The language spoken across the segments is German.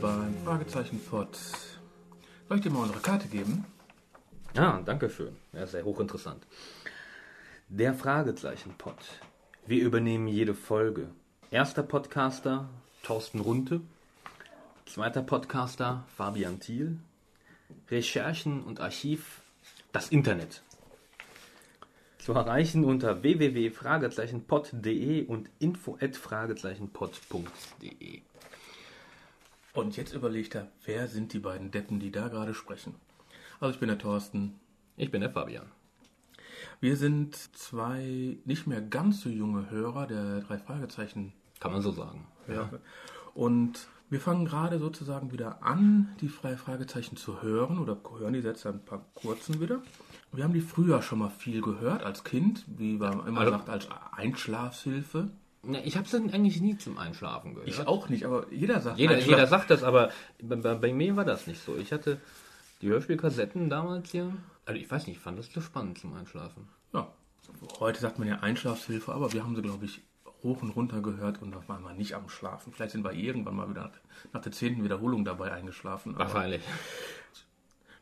Beim Fragezeichen Pod. Soll ich dir mal unsere Karte geben? Ja, danke schön. Ja, sehr hochinteressant. Der Fragezeichen-Pod. Wir übernehmen jede Folge. Erster Podcaster Thorsten Runte. Zweiter Podcaster Fabian Thiel. Recherchen und Archiv das Internet. Zu erreichen unter www.fragezeichenpod.de und info@fragezeichenpod.de. Und jetzt überlegt er, wer sind die beiden Deppen, die da gerade sprechen? Also ich bin der Thorsten. Ich bin der Fabian. Wir sind zwei nicht mehr ganz so junge Hörer der drei Fragezeichen. Kann man so sagen. Ja. Und wir fangen gerade sozusagen wieder an, die drei Fragezeichen zu hören oder hören die jetzt ein paar kurzen wieder. Wir haben die früher schon mal viel gehört als Kind, wie man immer Also- sagt, als Einschlafshilfe. Ne, Ich habe es eigentlich nie zum Einschlafen gehört. Ich auch nicht, aber jeder sagt Jeder, jeder sagt das, aber bei, bei, mir war das nicht so. Ich hatte die Hörspielkassetten damals hier. Also ich weiß nicht, ich fand das zu spannend zum Einschlafen. Ja, heute sagt man ja Einschlafshilfe, aber wir haben sie, glaube ich, hoch und runter gehört und waren wir nicht am Schlafen. Vielleicht sind wir irgendwann mal wieder nach der zehnten Wiederholung dabei eingeschlafen. Wahrscheinlich.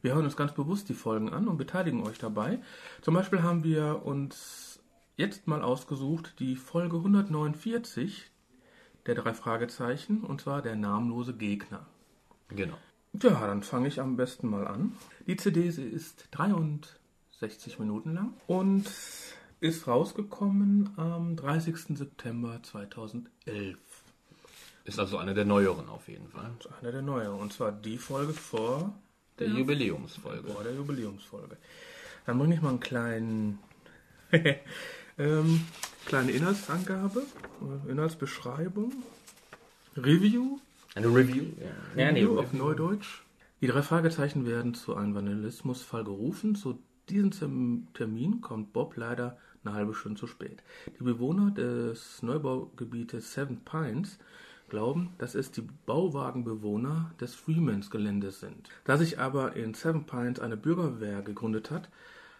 wir hören uns ganz bewusst die Folgen an und beteiligen euch dabei. Zum Beispiel haben wir uns jetzt mal ausgesucht die Folge 149 der drei Fragezeichen und zwar der namenlose Gegner. Genau. Ja, dann fange ich am besten mal an. Die CD sie ist 63 Minuten lang und ist rausgekommen am 30. September 2011. Ist also eine der neueren auf jeden Fall. Ist eine der neueren. Und zwar die Folge vor Der Jubiläumsfolge. vor der Jubiläumsfolge. Dann bringe ich mal einen kleinen, ähm, kleine Inhaltsangabe, äh, Inhaltsbeschreibung, Review Eine Review? Ja, ja nee, Review auf Neudeutsch. Die drei Fragezeichen werden zu einem Vandalismusfall gerufen. Zu diesem Term- Termin kommt Bob leider eine halbe Stunde zu spät. Die Bewohner des Neubaugebietes Seven Pines glauben, dass es die Bauwagenbewohner des Freemans-Geländes sind. Da sich aber in Seven Pines eine Bürgerwehr gegründet hat,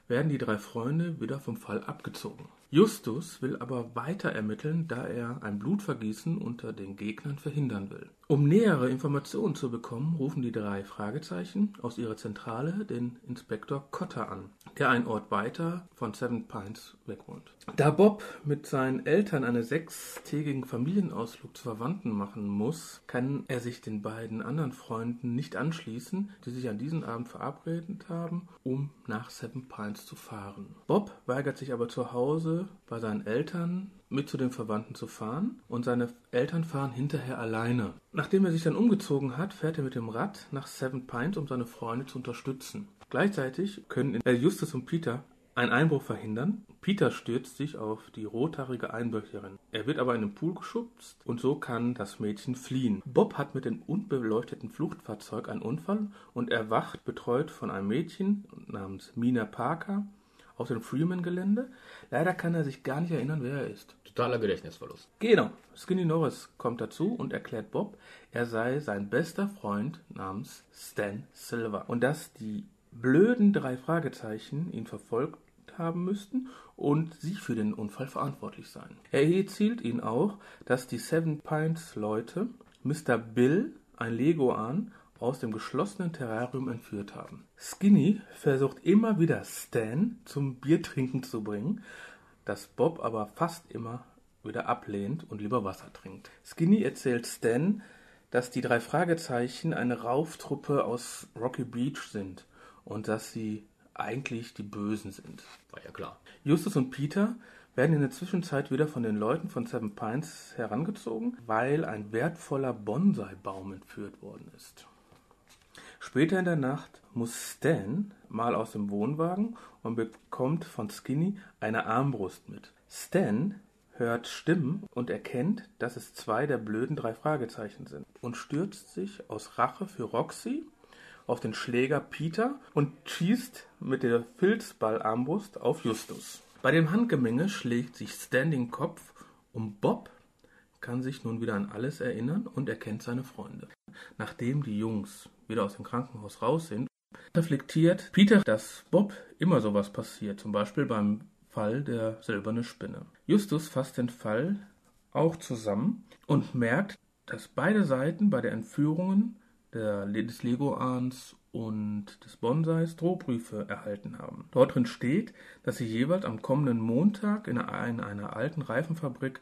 werden die drei Freunde wieder vom Fall abgezogen. Justus will aber weiter ermitteln, da er ein Blutvergießen unter den Gegnern verhindern will. Um nähere Informationen zu bekommen, rufen die drei Fragezeichen aus ihrer Zentrale den Inspektor Cotter an, der einen Ort weiter von Seven Pines weg wohnt. Da Bob mit seinen Eltern einen sechstägigen Familienausflug zu Verwandten machen muss, kann er sich den beiden anderen Freunden nicht anschließen, die sich an diesem Abend verabredet haben, um nach Seven Pines zu fahren. Bob weigert sich aber zu Hause bei seinen Eltern mit zu den Verwandten zu fahren und seine Eltern fahren hinterher alleine. Nachdem er sich dann umgezogen hat, fährt er mit dem Rad nach Seven Pines, um seine Freunde zu unterstützen. Gleichzeitig können Justus und Peter einen Einbruch verhindern. Peter stürzt sich auf die rothaarige Einbrecherin. Er wird aber in den Pool geschubst und so kann das Mädchen fliehen. Bob hat mit dem unbeleuchteten Fluchtfahrzeug einen Unfall und erwacht, betreut von einem Mädchen namens Mina Parker auf dem Freeman-Gelände. Leider kann er sich gar nicht erinnern, wer er ist. Totaler Gedächtnisverlust. Genau. Skinny Norris kommt dazu und erklärt Bob, er sei sein bester Freund namens Stan Silver und dass die blöden drei Fragezeichen ihn verfolgt haben müssten und sie für den Unfall verantwortlich seien. Er erzählt ihnen auch, dass die Seven Pines Leute Mr. Bill, ein Leguan, aus dem geschlossenen Terrarium entführt haben. Skinny versucht immer wieder Stan zum Biertrinken zu bringen, das Bob aber fast immer wieder ablehnt und lieber Wasser trinkt. Skinny erzählt Stan, dass die drei Fragezeichen eine Rauftruppe aus Rocky Beach sind und dass sie eigentlich die Bösen sind. War ja klar. Justus und Peter werden in der Zwischenzeit wieder von den Leuten von Seven Pines herangezogen, weil ein wertvoller Bonsai-Baum entführt worden ist. Später in der Nacht muss Stan mal aus dem Wohnwagen und bekommt von Skinny eine Armbrust mit. Stan hört Stimmen und erkennt, dass es zwei der blöden drei Fragezeichen sind und stürzt sich aus Rache für Roxy auf den Schläger Peter und schießt mit der Filzballarmbrust auf Justus. Bei dem Handgemenge schlägt sich Stan den Kopf und Bob kann sich nun wieder an alles erinnern und erkennt seine Freunde. Nachdem die Jungs wieder aus dem Krankenhaus raus sind, reflektiert Peter, dass Bob immer sowas passiert, zum Beispiel beim Fall der silberne Spinne. Justus fasst den Fall auch zusammen und merkt, dass beide Seiten bei der Entführungen der, des Lego-Ahns und des Bonsais Drohbriefe erhalten haben. Dort drin steht, dass sie jeweils am kommenden Montag in einer, in einer alten Reifenfabrik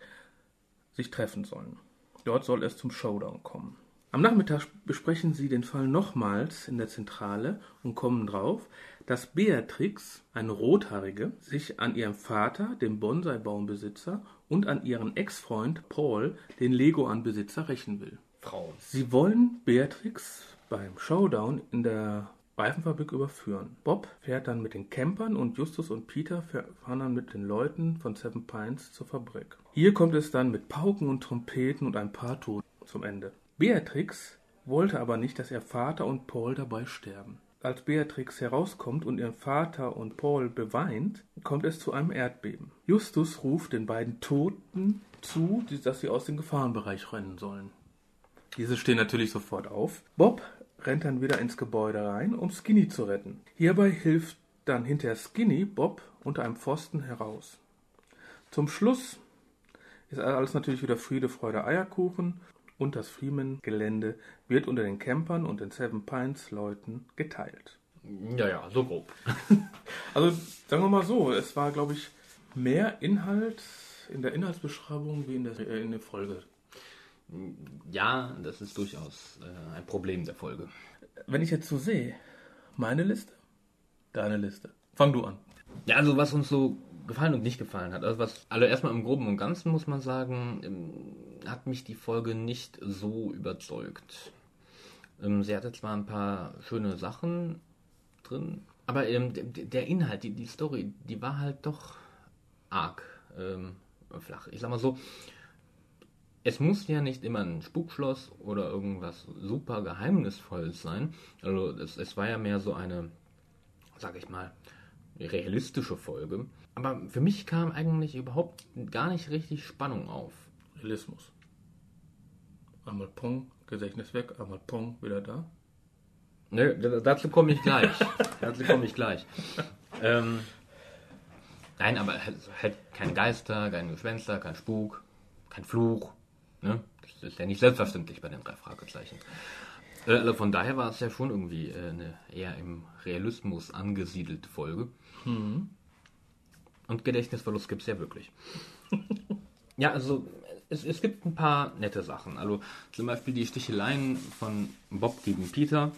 sich treffen sollen. Dort soll es zum Showdown kommen. Am Nachmittag besprechen sie den Fall nochmals in der Zentrale und kommen drauf, dass Beatrix, eine Rothaarige, sich an ihrem Vater, dem Bonsai-Baumbesitzer, und an ihren Ex-Freund Paul, den Lego-Anbesitzer, rächen will. Frauen. Sie wollen Beatrix beim Showdown in der Reifenfabrik überführen. Bob fährt dann mit den Campern und Justus und Peter fahren dann mit den Leuten von Seven Pines zur Fabrik. Hier kommt es dann mit Pauken und Trompeten und ein paar Toten zum Ende. Beatrix wollte aber nicht, dass ihr Vater und Paul dabei sterben. Als Beatrix herauskommt und ihren Vater und Paul beweint, kommt es zu einem Erdbeben. Justus ruft den beiden Toten zu, dass sie aus dem Gefahrenbereich rennen sollen. Diese stehen natürlich sofort auf. Bob rennt dann wieder ins Gebäude rein, um Skinny zu retten. Hierbei hilft dann hinter Skinny Bob unter einem Pfosten heraus. Zum Schluss ist alles natürlich wieder Friede, Freude, Eierkuchen und das Freeman-Gelände wird unter den Campern und den Seven Pines-Leuten geteilt. Ja, ja, so grob. also sagen wir mal so, es war, glaube ich, mehr Inhalt in der Inhaltsbeschreibung wie in der, äh, in der Folge. Ja, das ist durchaus äh, ein Problem der Folge. Wenn ich jetzt so sehe, meine Liste, deine Liste. Fang du an. Ja, also was uns so gefallen und nicht gefallen hat. Also was, also erstmal im Groben und Ganzen muss man sagen, ähm, hat mich die Folge nicht so überzeugt. Ähm, sie hatte zwar ein paar schöne Sachen drin, aber ähm, der Inhalt, die, die Story, die war halt doch arg ähm, flach. Ich sag mal so, es muss ja nicht immer ein Spukschloss oder irgendwas super Geheimnisvolles sein. Also es, es war ja mehr so eine, sag ich mal, realistische Folge. Aber für mich kam eigentlich überhaupt gar nicht richtig Spannung auf. Realismus. Einmal Pong, Gedächtnis weg, einmal Pong, wieder da. Ne, dazu komme ich gleich. dazu komme ich gleich. Ähm, nein, aber halt, halt kein Geister, kein Gespenster, kein Spuk, kein Fluch. Ne? Das ist ja nicht selbstverständlich bei den drei Fragezeichen. Äh, also von daher war es ja schon irgendwie äh, eine eher im Realismus angesiedelte Folge. Mhm. Und Gedächtnisverlust gibt es ja wirklich. ja, also es, es gibt ein paar nette Sachen. Also zum Beispiel die Sticheleien von Bob gegen Peter.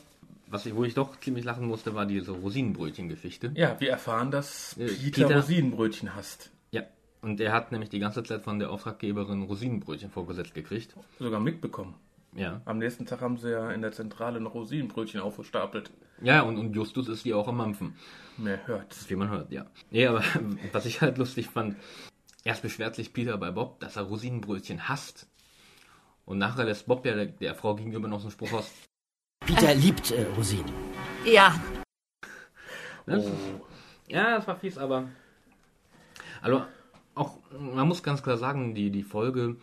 Was ich, wo ich doch ziemlich lachen musste, war diese Rosinenbrötchen-Geschichte. Ja, wir erfahren, dass äh, Peter, Peter Rosinenbrötchen hasst. Ja, und er hat nämlich die ganze Zeit von der Auftraggeberin Rosinenbrötchen vorgesetzt gekriegt. Sogar mitbekommen. Ja. Am nächsten Tag haben sie ja in der Zentrale noch Rosinenbrötchen aufgestapelt. Ja, und, und Justus ist die auch am Mampfen. Mehr hört. Wie man hört, ja. Nee, aber was ich halt lustig fand, erst beschwert sich Peter bei Bob, dass er Rosinenbrötchen hasst. Und nachher lässt Bob ja der, der Frau gegenüber noch so einen Spruch aus. Peter liebt äh, Rosinen. Ja. Das, oh. Ja, das war fies, aber. Also, auch, man muss ganz klar sagen, die, die Folge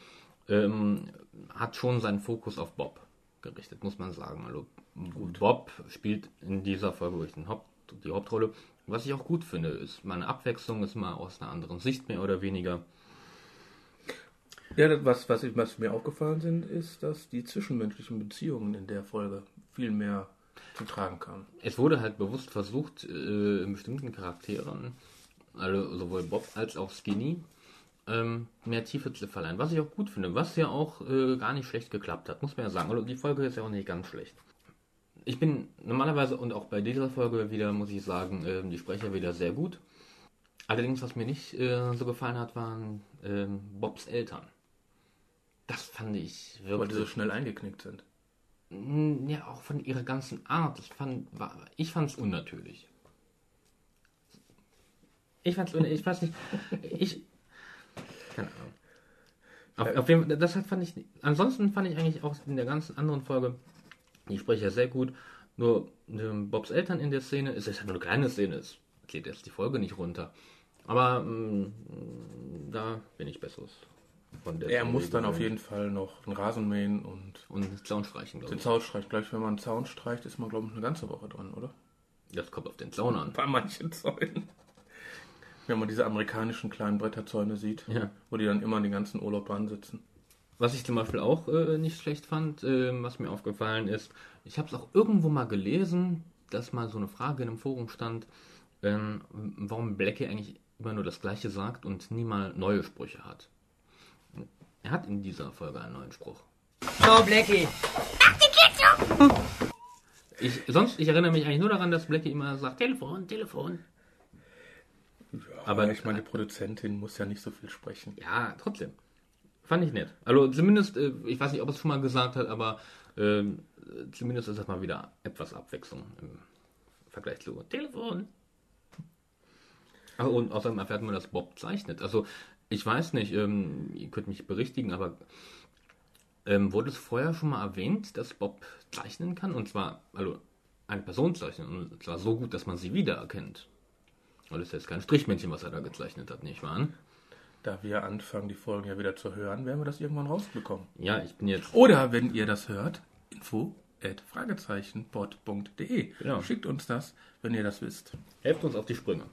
ähm, hat schon seinen Fokus auf Bob gerichtet, muss man sagen. Also gut. Bob spielt in dieser Folge wirklich den Haupt, die Hauptrolle. Was ich auch gut finde, ist mal eine Abwechslung, ist mal aus einer anderen Sicht mehr oder weniger. Ja, das, was, was, ich, was mir aufgefallen sind, ist, dass die zwischenmenschlichen Beziehungen in der Folge viel mehr zu tragen kamen. Es wurde halt bewusst versucht, äh, in bestimmten Charakteren, also sowohl Bob als auch Skinny, ähm, mehr Tiefe zu verleihen. Was ich auch gut finde, was ja auch äh, gar nicht schlecht geklappt hat, muss man ja sagen. Also die Folge ist ja auch nicht ganz schlecht. Ich bin normalerweise und auch bei dieser Folge wieder, muss ich sagen, äh, die Sprecher wieder sehr gut. Allerdings, was mir nicht äh, so gefallen hat, waren ähm, Bobs Eltern. Das fand ich wirklich. Weil die so schnell eingeknickt sind. Ja, auch von ihrer ganzen Art. Das fand, war, ich fand es unnatürlich. Ich fand's, ich weiß nicht, ich, keine Ahnung. Auf, auf jeden, das fand ich. Ansonsten fand ich eigentlich auch in der ganzen anderen Folge die Sprecher sehr gut. Nur ähm, Bobs Eltern in der Szene, es ist ja nur eine kleine Szene, es geht jetzt die Folge nicht runter. Aber mh, mm, da bin ich besseres. Von der er muss dann auf jeden Fall noch einen Rasen mähen und. Und den Zaun streichen, glaube ich. Den Zaun streichen. Gleich, wenn man einen Zaun streicht, ist man, glaube ich, eine ganze Woche dran, oder? Das kommt auf den Zaun an. Bei manchen Zäunen. Wenn man diese amerikanischen kleinen Bretterzäune sieht, ja. wo die dann immer den ganzen Urlaub dran sitzen. Was ich zum Beispiel auch äh, nicht schlecht fand, äh, was mir aufgefallen ist, ich habe es auch irgendwo mal gelesen, dass mal so eine Frage in einem Forum stand, ähm, warum Blackie eigentlich immer nur das Gleiche sagt und nie mal neue Sprüche hat. Er hat in dieser Folge einen neuen Spruch. So, Blackie. Ich, sonst, ich erinnere mich eigentlich nur daran, dass Blackie immer sagt, Telefon, Telefon. Aber ich meine, die Produzentin muss ja nicht so viel sprechen. Ja, trotzdem. Fand ich nett. Also zumindest, äh, ich weiß nicht, ob es schon mal gesagt hat, aber äh, zumindest ist das mal wieder etwas Abwechslung im Vergleich zu Telefon. Ach, und außerdem erfährt man, dass Bob zeichnet. Also ich weiß nicht, ähm, ihr könnt mich berichtigen, aber ähm, wurde es vorher schon mal erwähnt, dass Bob zeichnen kann? Und zwar, also eine Person zeichnen. Und zwar so gut, dass man sie wiedererkennt. Und das ist jetzt kein Strichmännchen, was er da gezeichnet hat, nicht wahr? Da wir anfangen, die Folgen ja wieder zu hören, werden wir das irgendwann rausbekommen. Ja, ich bin jetzt. Oder wenn ihr das hört, info at fragezeichenpod.de. Genau. Schickt uns das, wenn ihr das wisst. Helft uns auf die Sprünge.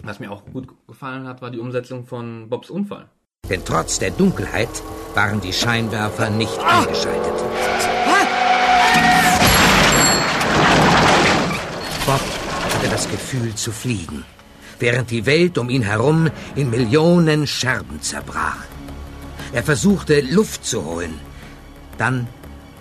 Was mir auch gut gefallen hat, war die Umsetzung von Bobs Unfall. Denn trotz der Dunkelheit waren die Scheinwerfer nicht eingeschaltet. Das Gefühl zu fliegen, während die Welt um ihn herum in Millionen Scherben zerbrach. Er versuchte, Luft zu holen. Dann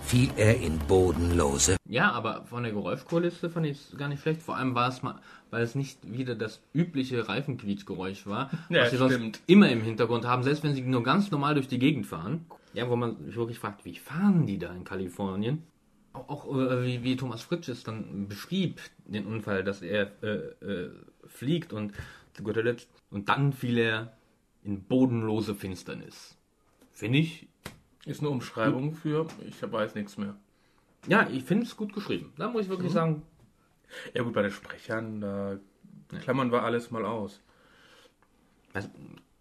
fiel er in bodenlose Ja, aber von der Geräuschkulisse fand ich es gar nicht schlecht. Vor allem war es mal, weil es nicht wieder das übliche Reifenquietschgeräusch war, Ja, was sie sonst immer im Hintergrund haben, selbst wenn sie nur ganz normal durch die Gegend fahren. Ja, wo man sich wirklich fragt, wie fahren die da in Kalifornien? Auch, auch äh, wie, wie Thomas Fritsch es dann beschrieb, den Unfall, dass er äh, äh, fliegt und zu guter Letzt und dann fiel er in bodenlose Finsternis. Finde ich Ist eine Umschreibung für, ich weiß nichts mehr. Ja, ich finde es gut geschrieben. Da muss ich wirklich sagen, Ja gut, bei den Sprechern, da klammern wir alles mal aus. also,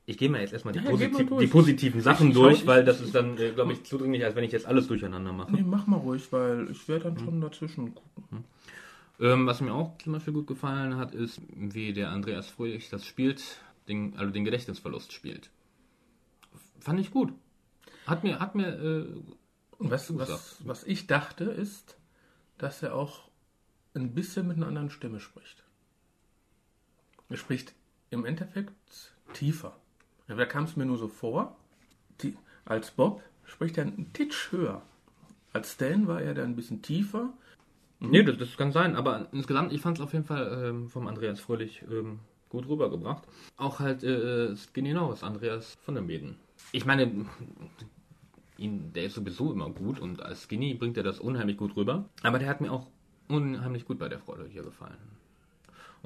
ich gehe mal jetzt erstmal die, Ja, posit die positiven Sachen Ich- ich durch, schau- weil ich- das ist dann, äh, glaube ich, zu dringlich, als wenn ich jetzt alles durcheinander mache. Nee, mach mal ruhig, weil ich werde dann schon dazwischen gucken. Ähm, was mir auch zum Beispiel gut gefallen hat, ist, wie der Andreas Fröhlich das spielt, den, also den Gedächtnisverlust spielt. Fand ich gut. Hat mir, hat mir, äh, Gesagt. was, was ich dachte, ist, dass er auch ein bisschen mit einer anderen Stimme spricht. Er spricht im Endeffekt tiefer. Da kam es mir nur so vor, die, als Bob spricht er einen Titsch höher. Als Stan war er da ein bisschen tiefer. nee, das, das kann sein, aber insgesamt, ich fand es auf jeden Fall ähm, vom Andreas Fröhlich ähm, gut rübergebracht. Auch halt äh, Skinny Norris, Andreas von der Mäden. Ich meine, ihn, der ist sowieso immer gut und als Skinny bringt er das unheimlich gut rüber. Aber der hat mir auch unheimlich gut bei der Freude hier gefallen.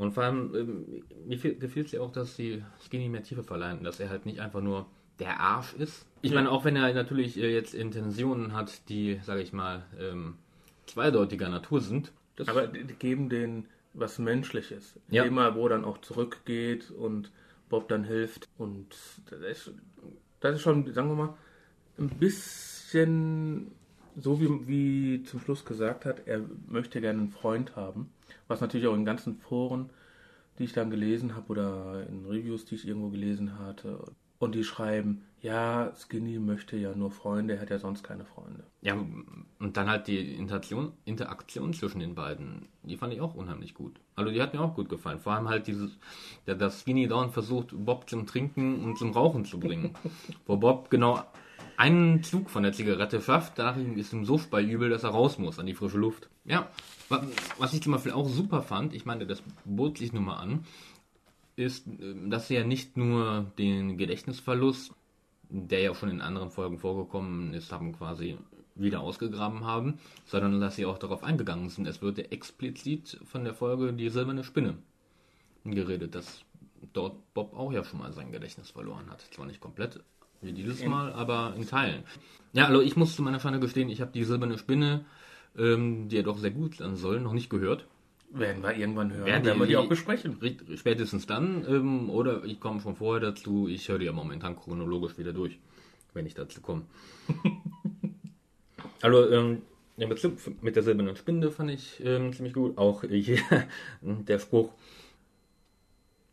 Und vor allem, ähm, mir gefiel es ja auch, dass die Skinny mehr Tiefe verleihen, dass er halt nicht einfach nur der Arsch ist. Ich meine, auch wenn er natürlich äh, jetzt Intentionen hat, die, sage ich mal, ähm, zweideutiger Natur sind. Aber die, geben denen was Menschliches. Ja. Thema, wo er dann auch zurückgeht und Bob dann hilft. Und das ist, das ist schon, sagen wir mal, ein bisschen so wie, wie zum Schluss gesagt hat, er möchte gerne einen Freund haben. Was natürlich auch in ganzen Foren, die ich dann gelesen habe oder in Reviews, die ich irgendwo gelesen hatte. Und die schreiben, ja, Skinny möchte ja nur Freunde, er hat ja sonst keine Freunde. Ja, und dann halt die Interaktion, Interaktion zwischen den beiden, die fand ich auch unheimlich gut. Also die hat mir auch gut gefallen. Vor allem halt dieses, ja, dass Skinny Dawn versucht, Bob zum Trinken und zum Rauchen zu bringen. Wo Bob genau einen Zug von der Zigarette schafft, danach ist ihm so speiübel, dass er raus muss an die frische Luft. Ja, wa- was ich zum Beispiel auch super fand, ich meine, das bot sich nun mal an, ist, ähm, dass sie ja nicht nur den Gedächtnisverlust, der ja schon in anderen Folgen vorgekommen ist, haben quasi wieder ausgegraben haben, sondern dass sie auch darauf eingegangen sind. Es wird ja explizit von der Folge die silberne Spinne geredet, dass dort Bob auch ja schon mal sein Gedächtnis verloren hat. Zwar nicht komplett, wie dieses Mal, aber in Teilen. Ja, also ich muss zu meiner Schande gestehen, ich habe die silberne Spinne, ähm, die ja doch sehr gut sein soll, noch nicht gehört. Werden wir irgendwann hören, Werden werden wir die- die auch besprechen. Spätestens dann, ähm, oder ich komme schon vorher dazu, ich höre die ja momentan chronologisch wieder durch, wenn ich dazu komme. also, ähm, der Bezug mit der silbernen Spinde fand ich ähm, ziemlich gut. Auch hier der Spruch,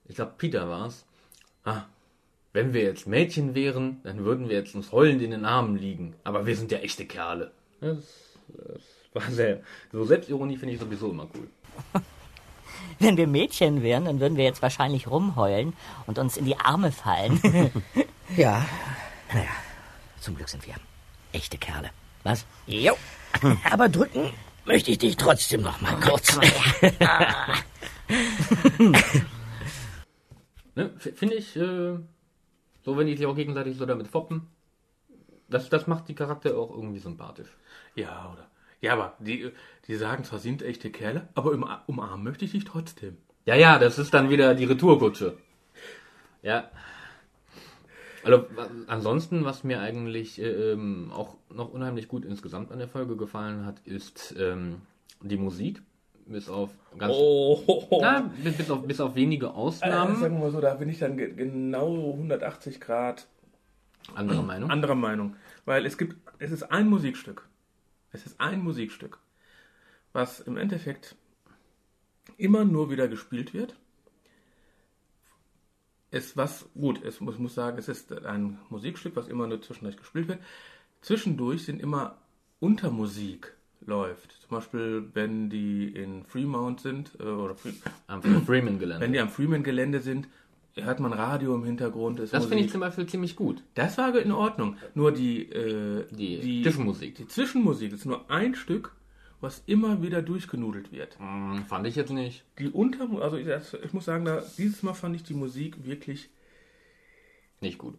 ich glaube, Peter war es. Ah, wenn wir jetzt Mädchen wären, dann würden wir jetzt uns heulend in den Armen liegen. Aber wir sind ja echte Kerle. Das, das war sehr. So Selbstironie finde ich sowieso immer cool. Wenn wir Mädchen wären, dann würden wir jetzt wahrscheinlich rumheulen und uns in die Arme fallen. Ja, naja, zum Glück sind wir echte Kerle. Was? jo. Aber drücken möchte ich dich trotzdem noch mal kurz. Ne? Finde ich, äh, so wenn die sich auch gegenseitig so damit foppen, das, das macht die Charakter auch irgendwie sympathisch. Ja, oder? Ja, aber die, die sagen zwar, sind echte Kerle, aber um, umarmen möchte ich dich trotzdem. Ja, ja, das ist dann wieder die Retourkutsche. Ja. Also ansonsten, was mir eigentlich äh, ähm, auch noch unheimlich gut insgesamt an der Folge gefallen hat, ist ähm, die Musik. Bis auf ganz Oh, na, bis, bis, auf, bis auf wenige äh, Ausnahmen. sagen wir mal so, da bin ich dann ge genau 180 Grad Andere Meinung. anderer Meinung. Weil es gibt, es ist ein Musikstück. Es ist ein Musikstück, was im Endeffekt immer nur wieder gespielt wird. Es was, gut, es muss, muss sagen, es ist ein Musikstück, was immer nur zwischendurch gespielt wird. Zwischendurch sind immer Untermusik läuft. Zum Beispiel, wenn die in Fremont sind, äh, oder Fre Am Freeman-Gelände. wenn die am Freeman-Gelände sind, hört man Radio im Hintergrund. Das finde ich zum Beispiel ziemlich gut. Das war in Ordnung. Nur die, äh, Die Zwischenmusik. Die Zwischenmusik ist nur ein Stück, was immer wieder durchgenudelt wird. Hm, fand ich jetzt nicht. Die Unter, also ich, ich muss sagen, da, dieses Mal fand ich die Musik wirklich Nicht gut.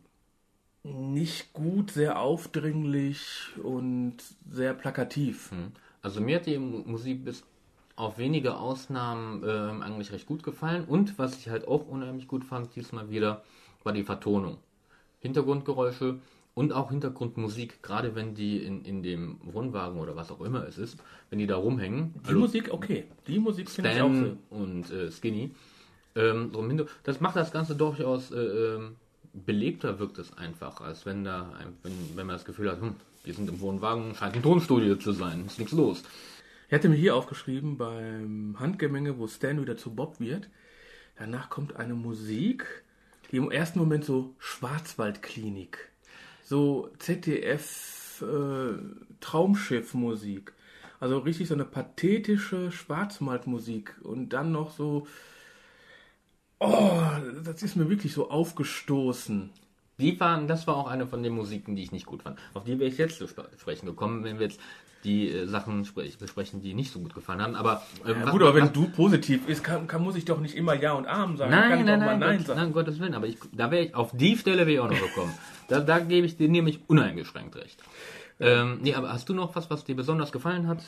Nicht gut, sehr aufdringlich und sehr plakativ. Also mir hat die Mu- Musik bis auf wenige Ausnahmen ähm, eigentlich recht gut gefallen. Und was ich halt auch unheimlich gut fand diesmal wieder, war die Vertonung. Hintergrundgeräusche und auch Hintergrundmusik, gerade wenn die in, in dem Wohnwagen oder was auch immer es ist, wenn die da rumhängen. Die Musik, okay. Die Musik finde ich auch so. Und äh, Skinny. Ähm, so das macht das Ganze durchaus äh, ähm, belebter wirkt es einfach, als wenn da wenn, wenn man das Gefühl hat, hm, die sind im Wohnwagen, scheint ein Tonstudio zu sein, ist nichts los. Ich hatte mir hier aufgeschrieben, beim Handgemenge, wo Stan wieder zu Bob wird, danach kommt eine Musik, die im ersten Moment so Schwarzwaldklinik, so ZDF äh, Traumschiff-Musik, also richtig so eine pathetische Schwarzwaldmusik und dann noch so, oh, das ist mir wirklich so aufgestoßen. Die waren, das war auch eine von den Musiken, die ich nicht gut fand. Auf die wäre ich jetzt zu sp- sprechen gekommen, wenn wir jetzt die äh, Sachen sprech, besprechen, die nicht so gut gefallen haben. Aber äh, Ja, was- gut, aber wenn was- du positiv ist, kann, kann, muss ich doch nicht immer Ja und Arm sagen. Nein, kann nein, nein, Nein Gott, sagen. nein, Gottes Willen. Aber ich, da wäre ich, auf die Stelle wäre ich auch noch gekommen. da, da gebe ich dir nämlich uneingeschränkt recht. Ähm, nee, aber hast du noch was, was dir besonders gefallen hat?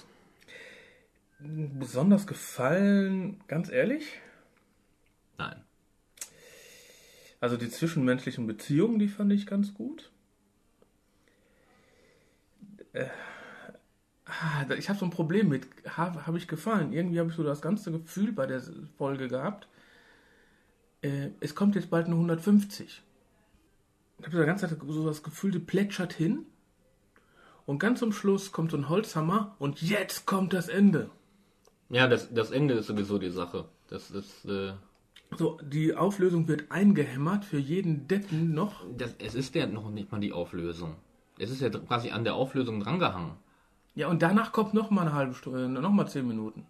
besonders gefallen, ganz ehrlich? Nein. Also die zwischenmenschlichen Beziehungen, die fand ich ganz gut. Äh, ich habe so ein Problem mit, habe hab ich gefallen. Irgendwie habe ich so das ganze Gefühl bei der Folge gehabt. Äh, es kommt jetzt bald eine 150. Ich habe die ganze Zeit so das Gefühl, die plätschert hin. Und ganz zum Schluss kommt so ein Holzhammer und jetzt kommt das Ende. Ja, das, das Ende ist sowieso die Sache. Das ist, äh, So, die Auflösung wird eingehämmert für jeden Deppen noch. das, es ist ja noch nicht mal die Auflösung. Es ist ja quasi an der Auflösung drangehangen. Ja, und danach kommt noch mal eine halbe Stunde, noch mal zehn Minuten.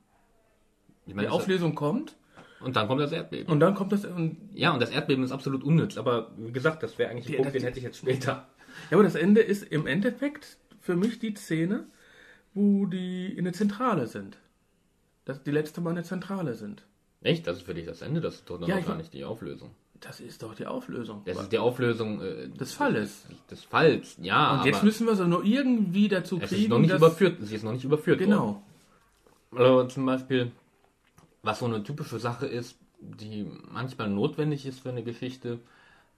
Ich Die meine, das- Auflösung kommt und dann kommt das Erdbeben. und dann kommt das. Und, ja, und das Erdbeben ist absolut unnütz. Aber wie gesagt, das wäre eigentlich ein Ja, Punkt, den hätte ich jetzt später. ja, aber das Ende ist im Endeffekt für mich die Szene, wo die in der Zentrale sind. Dass die letzte Mal in der Zentrale sind. Echt? Das ist für dich das Ende? Das ist doch noch Ja, ich gar nicht die Auflösung. Das ist doch die Auflösung. Das ist die Auflösung äh, Des Falles. Des Falls, ja. und jetzt müssen wir sie nur irgendwie dazu es kriegen. ist noch nicht überführt. Sie ist noch nicht überführt worden. Genau. Also zum Beispiel, was so eine typische Sache ist, die manchmal notwendig ist für eine Geschichte,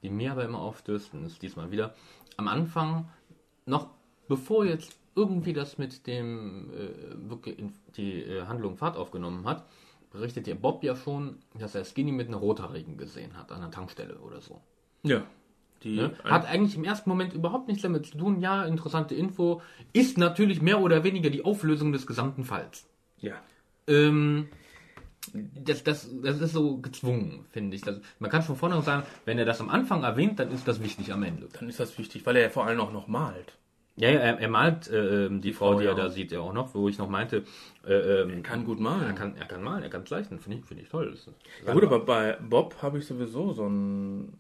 die mir aber immer aufstößt, und ist diesmal wieder, am Anfang, noch bevor jetzt irgendwie das mit dem äh, wirklich in, die äh, Handlung Fahrt aufgenommen hat, berichtet ihr Bob ja schon, dass er Skinny mit einer Rothaarigen gesehen hat, an der Tankstelle oder so. Ja. Ne? Hat eigentlich im ersten Moment überhaupt nichts damit zu tun. Ja, interessante Info. Ist natürlich mehr oder weniger die Auflösung des gesamten Falls. ja. Ähm, das, das, das ist so gezwungen, finde ich. Das, man kann von vornherein sagen, wenn er das am Anfang erwähnt, dann ist das wichtig am Ende. Dann ist das wichtig, weil er ja vor allem auch noch malt. Ja, ja er, er malt äh, ähm, die Frau, Frau die er da sieht, ja auch noch, wo ich noch meinte, äh, ähm, Er kann gut malen. er kann, er kann malen, er kann zeichnen, finde ich, finde ich toll. Ja, gut, aber bei Bob habe ich sowieso so ein.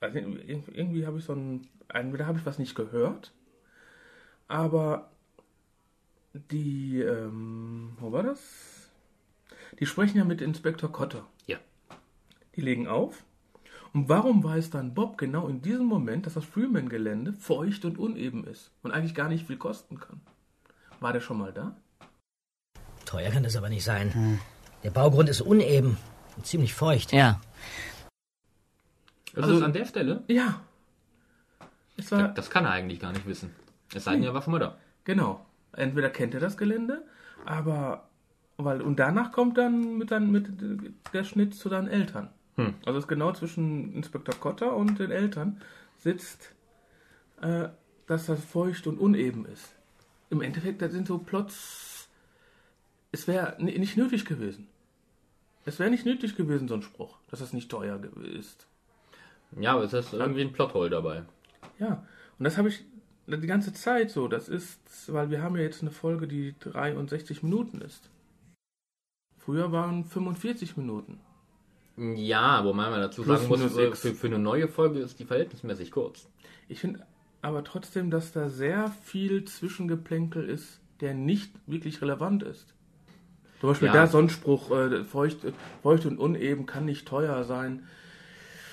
Also irgendwie irgendwie habe ich so ein. Entweder habe ich was nicht gehört, aber die. Ähm, wo war das? Die sprechen ja mit Inspektor Cotter. Ja. Die legen auf. Und warum weiß dann Bob genau in diesem Moment, dass das Freeman-Gelände feucht und uneben ist und eigentlich gar nicht viel kosten kann? War der schon mal da? Teuer kann das aber nicht sein. Der Baugrund ist uneben und ziemlich feucht. Ja. Das Also- ist an der Stelle, Ja. Es war. das kann er eigentlich gar nicht wissen. Es sei denn, er war schon mal da. Genau. Entweder kennt er das Gelände, aber weil und danach kommt dann mit, dann mit der Schnitt zu deinen Eltern. Hm. Also es ist genau zwischen Inspektor Cotter und den Eltern sitzt, äh, dass das feucht und uneben ist. Im Endeffekt, das sind so Plots. Es wäre nicht nötig gewesen. Es wäre nicht nötig gewesen, so ein Spruch, dass es nicht teuer ist. Ja, aber es ist irgendwie ein Plothole dabei. Ja, und das habe ich die ganze Zeit so. Das ist, weil wir haben ja jetzt eine Folge, die 63 Minuten ist. Früher waren 45 Minuten. Ja, wobei man dazu Plus sagen muss, äh, für, für eine neue Folge ist die verhältnismäßig kurz. Ich finde aber trotzdem, dass da sehr viel Zwischengeplänkel ist, der nicht wirklich relevant ist. Zum Beispiel Ja. da so ein Spruch, äh, feucht, feucht und uneben kann nicht teuer sein,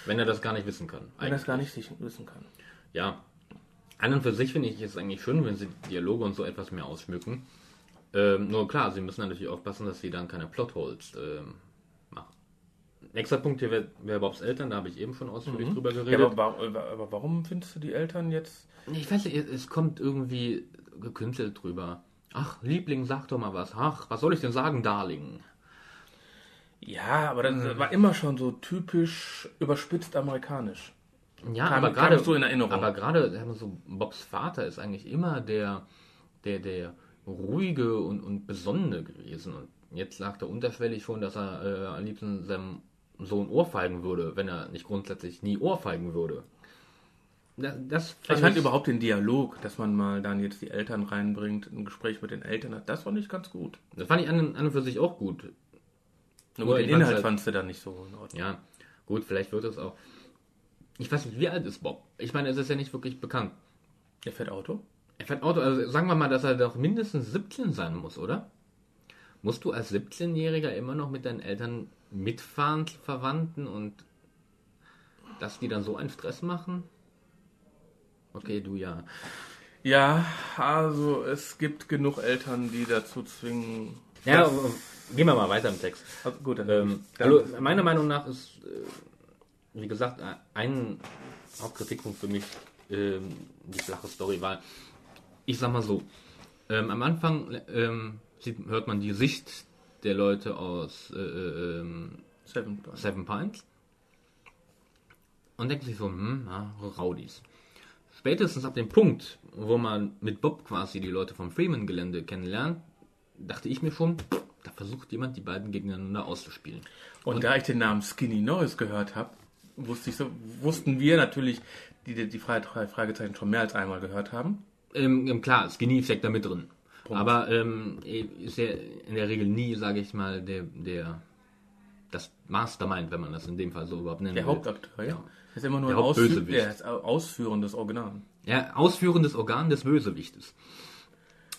Wenn er das gar nicht wissen kann. wenn er es gar nicht wissen kann. Ja. An und für sich finde ich es eigentlich schön, wenn sie Dialoge und so etwas mehr ausschmücken. Ähm, nur klar, sie müssen natürlich aufpassen, dass sie dann keine Plotholes ähm. Nächster Punkt hier wäre wär Bobs Eltern, da habe ich eben schon ausführlich drüber Ja, geredet. aber, wa- aber warum findest du die Eltern jetzt ich weiß nicht, es- kommt irgendwie gekünstelt drüber. Ach, Liebling, sag doch mal was. Ach, was soll ich denn sagen, Darling? Ja, aber das Mhm. war immer schon so typisch überspitzt amerikanisch. Ja, Kam- aber gerade so in Erinnerung. Aber gerade, so, Bobs Vater ist eigentlich immer der, der, der ruhige und, und besonnene gewesen. Und jetzt sagt er unterschwellig schon, dass er äh, am liebsten seinem Sohn ohrfeigen würde, wenn er nicht grundsätzlich nie ohrfeigen würde. Das, das Ich fand überhaupt den Dialog, dass man mal dann jetzt die Eltern reinbringt, ein Gespräch mit den Eltern hat, das fand ich ganz gut. das fand ich an, an und für sich auch gut. Nur Nur den ich Inhalt halt- fandst du dann nicht so in Ordnung. Ja, gut, vielleicht wird es auch. Ich weiß nicht, wie alt ist Bob? Ich meine, es ist ja nicht wirklich bekannt. Der fährt Auto? Er fährt Auto, also sagen wir mal, dass er doch mindestens 17 sein muss, oder? Musst du als 17-Jähriger immer noch mit deinen Eltern mitfahren, zu Verwandten und dass die dann so einen Stress machen? Okay, du ja. Ja, also es gibt genug Eltern, die dazu zwingen. Ja, aber gehen wir mal weiter im Text. also gut, dann. Ähm, also meiner Meinung nach ist, äh, wie gesagt, äh, ein Hauptkritikpunkt für mich ähm, die flache Story, weil ich sag mal so, ähm, am Anfang ähm, hört man die Sicht der Leute aus äh, äh, ähm, Seven Pines. Seven Pines und denkt sich so, hm, ja, Rowdies. Spätestens ab dem Punkt, wo man mit Bob quasi die Leute vom Freeman-Gelände kennenlernt, dachte ich mir schon, da versucht jemand, die beiden gegeneinander auszuspielen. Und da ich den Namen Skinny Norris gehört habe, wusste ich so, wussten wir natürlich, die die, die Fragezeichen schon mehr als einmal gehört haben. Ähm, ähm, klar, Skinny steckt da mit drin. Aber ähm, ist ja in der Regel nie, sage ich mal, der, der das Mastermind, wenn man das in dem Fall so überhaupt nennen Der will. Hauptakteur, ja. Das ist immer nur Der ein Ausfü au- ausführendes Organ. Ja, ausführendes Organ des Bösewichtes.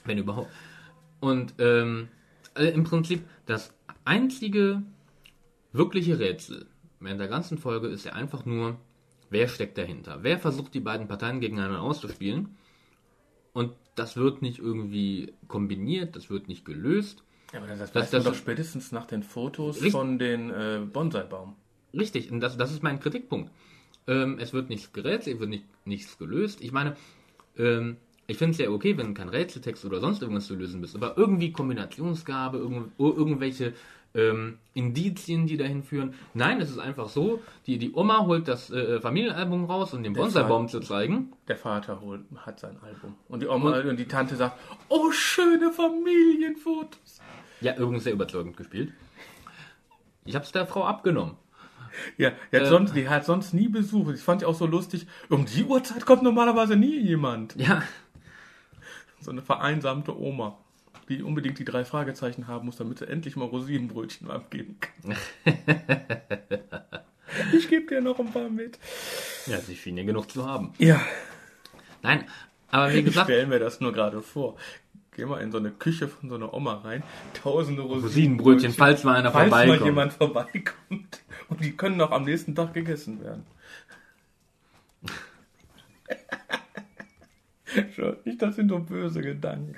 Wenn überhaupt. Und ähm, äh, im Prinzip das einzige wirkliche Rätsel während der ganzen Folge ist ja einfach nur, wer steckt dahinter? Wer versucht die beiden Parteien gegeneinander auszuspielen? Und das wird nicht irgendwie kombiniert, das wird nicht gelöst. Ja, aber das, das Das- das- doch spätestens nach den Fotos Richtig. von den äh, Bonsai-Baum. Richtig, und das, das ist mein Kritikpunkt. Ähm, es wird nichts gerätselt, es wird nicht, nichts gelöst. Ich meine, ähm, ich finde es ja okay, wenn kein Rätseltext oder sonst irgendwas zu lösen bist, aber irgendwie Kombinationsgabe, irgend, ir- irgendwelche ähm, Indizien, die dahin führen. Nein, es ist einfach so, die, die Oma holt das äh, Familienalbum raus, um den Bonsai-Baum zu zeigen. Der Vater holt, hat sein Album. Und die Oma und die Tante sagt, oh, schöne Familienfotos. Ja, übrigens sehr überzeugend gespielt. Ich habe es der Frau abgenommen. Ja, die hat, Äh. sonst, die hat sonst nie Besuch. Ich fand ich auch so lustig. Um die Uhrzeit kommt normalerweise nie jemand. Ja, So eine vereinsamte Oma, die unbedingt die drei Fragezeichen haben muss, damit sie endlich mal Rosinenbrötchen abgeben kann. ich gebe dir noch ein paar mit. ja, sie schien ja genug zu haben. Ja, Nein, aber wie ich gesagt, stelle mir das nur gerade vor. Geh mal in so eine Küche von so einer Oma rein, tausende Rosinenbrötchen, Rosinenbrötchen, falls mal einer falls mal vorbeikommt. jemand vorbeikommt. Und die können auch am nächsten Tag gegessen werden. Schon, nicht, das sind so böse Gedanken.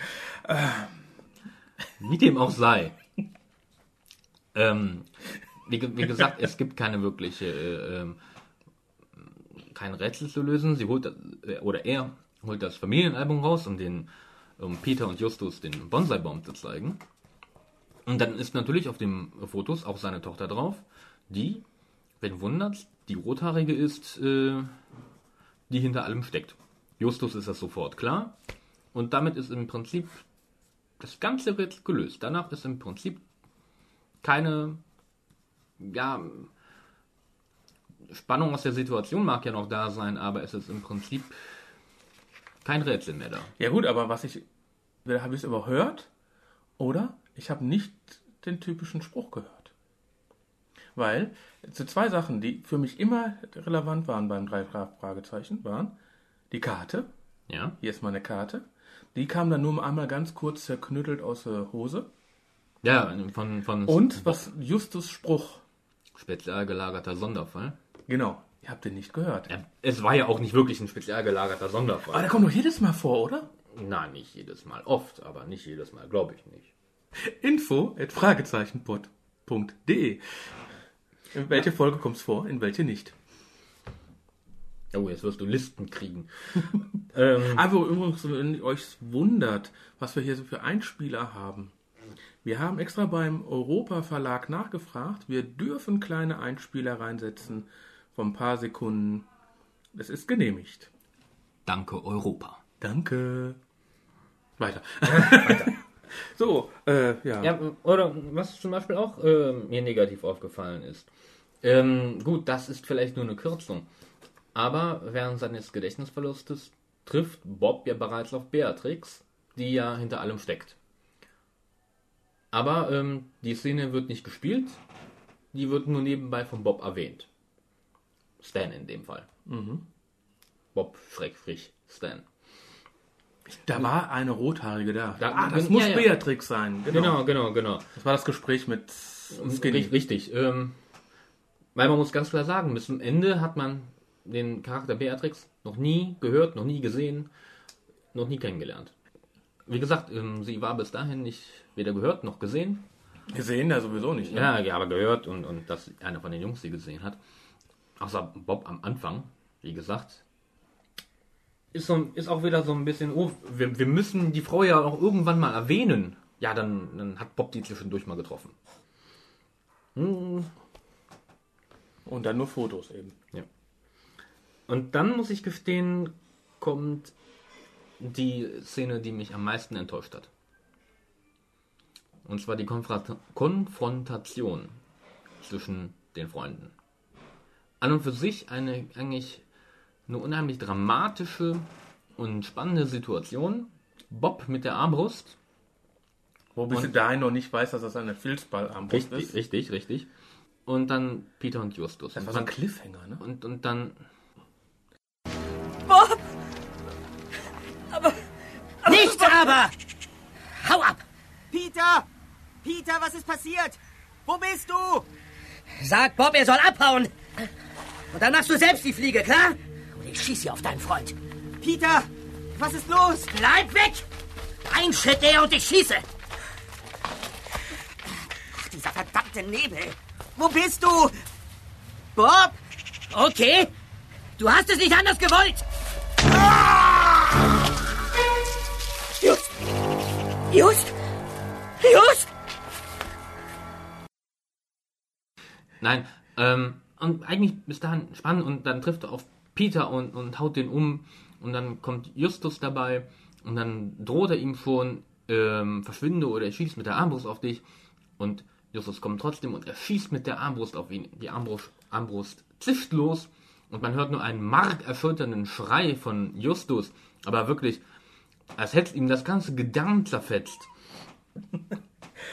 Wie dem auch sei. ähm, wie, wie gesagt, es gibt keine wirkliche, äh, ähm, kein Rätsel zu lösen. Sie holt, äh, oder er holt das Familienalbum raus, um den um Peter und Justus den Bonsai-Baum zu zeigen. Und dann ist natürlich auf den Fotos auch seine Tochter drauf, die, wenn wundert, die rothaarige ist, äh, die hinter allem steckt. Justus ist das sofort klar. Und damit ist im Prinzip das ganze Rätsel gelöst. Danach ist im Prinzip keine, ja, Spannung aus der Situation mag ja noch da sein, aber es ist im Prinzip kein Rätsel mehr da. Ja gut, aber was ich, habe ich es überhört oder ich habe nicht den typischen Spruch gehört. Weil zu zwei Sachen, die für mich immer relevant waren beim drei Fra- Fragezeichen, waren die Karte, Ja? hier ist meine Karte, die kam dann nur einmal ganz kurz zerknüttelt aus der Hose. Ja, von, von Und was Justus Spruch, spezial gelagerter Sonderfall. genau, ihr habt den nicht gehört. Ja, es war ja auch nicht wirklich ein spezial gelagerter Aber Sonderfall. der kommt doch jedes Mal vor, oder? Nein, nicht jedes Mal. Oft, aber nicht jedes Mal, glaube ich nicht. Info at fragezeichenpod.de In welche Folge kommt es vor, in welche nicht? Oh, jetzt wirst du Listen kriegen. ähm, Aber übrigens, wenn ihr euch wundert, was wir hier so für Einspieler haben. Wir haben extra beim Europa Verlag nachgefragt. Wir dürfen kleine Einspieler reinsetzen von ein paar Sekunden. Es ist genehmigt. danke Europa. Danke. Weiter. so, äh, ja. Ja, oder was zum Beispiel auch äh, mir negativ aufgefallen ist. Ähm, gut, das ist vielleicht nur eine Kürzung. Aber während seines Gedächtnisverlustes trifft Bob ja bereits auf Beatrix, die ja hinter allem steckt. Aber ähm, die Szene wird nicht gespielt, die wird nur nebenbei von Bob erwähnt. Stan in dem Fall. Bob Schreckfrich Stan. Da war eine Rothaarige da. Da- ah, das ja, muss ja. Beatrix sein. Genau. Genau, genau, genau. Das war das Gespräch mit Skinny. Ri- Richtig. Ähm, weil man muss ganz klar sagen, bis zum Ende hat man den Charakter Beatrix noch nie gehört, noch nie gesehen, noch nie kennengelernt. Wie gesagt, ähm, sie war bis dahin nicht weder gehört noch gesehen. Gesehen ja sowieso nicht. Ne? Ja, ja, aber gehört und, und dass einer von den Jungs sie gesehen hat. Außer Bob am Anfang, wie gesagt. Ist, so, ist auch wieder so ein bisschen, oh, wir, wir müssen die Frau ja auch irgendwann mal erwähnen. Ja, dann, dann hat Bob die zwischendurch mal getroffen. Hm, Und dann nur Fotos eben. Und dann muss ich gestehen, kommt die Szene, die mich am meisten enttäuscht hat. Und zwar die Konfront Konfrontation zwischen den Freunden. An und für sich eine eigentlich eine unheimlich dramatische und spannende Situation. Bob mit der Armbrust. Wo bis Und- dahin noch nicht weiß, dass das eine Filzballarmbrust ist. richtig, richtig. Und dann Peter und Justus. Das war so ein Cliffhanger, ne? und, und dann aber! Hau ab! Peter! Peter, was ist passiert? Wo bist du? Sag Bob, er soll abhauen! Und dann machst du selbst die Fliege, klar? Und ich schieße sie auf deinen Freund. Peter! Was ist los? Bleib weg! Ein Schritt näher und ich schieße! Ach, dieser verdammte Nebel. Wo bist du? Bob? Okay, du hast es nicht anders gewollt! Just! Just! Nein, ähm, und eigentlich bis dahin spannend und dann trifft er auf Peter und, und haut den um und dann kommt Justus dabei und dann droht er ihm schon, ähm, verschwinde oder ich schieße mit der Armbrust auf dich und Justus kommt trotzdem und er schießt mit der Armbrust auf ihn. Die Armbrust, Armbrust zischt los und man hört nur einen markerschütternden Schrei von Justus. Aber wirklich, als hätte ihm das ganze Gedärm zerfetzt.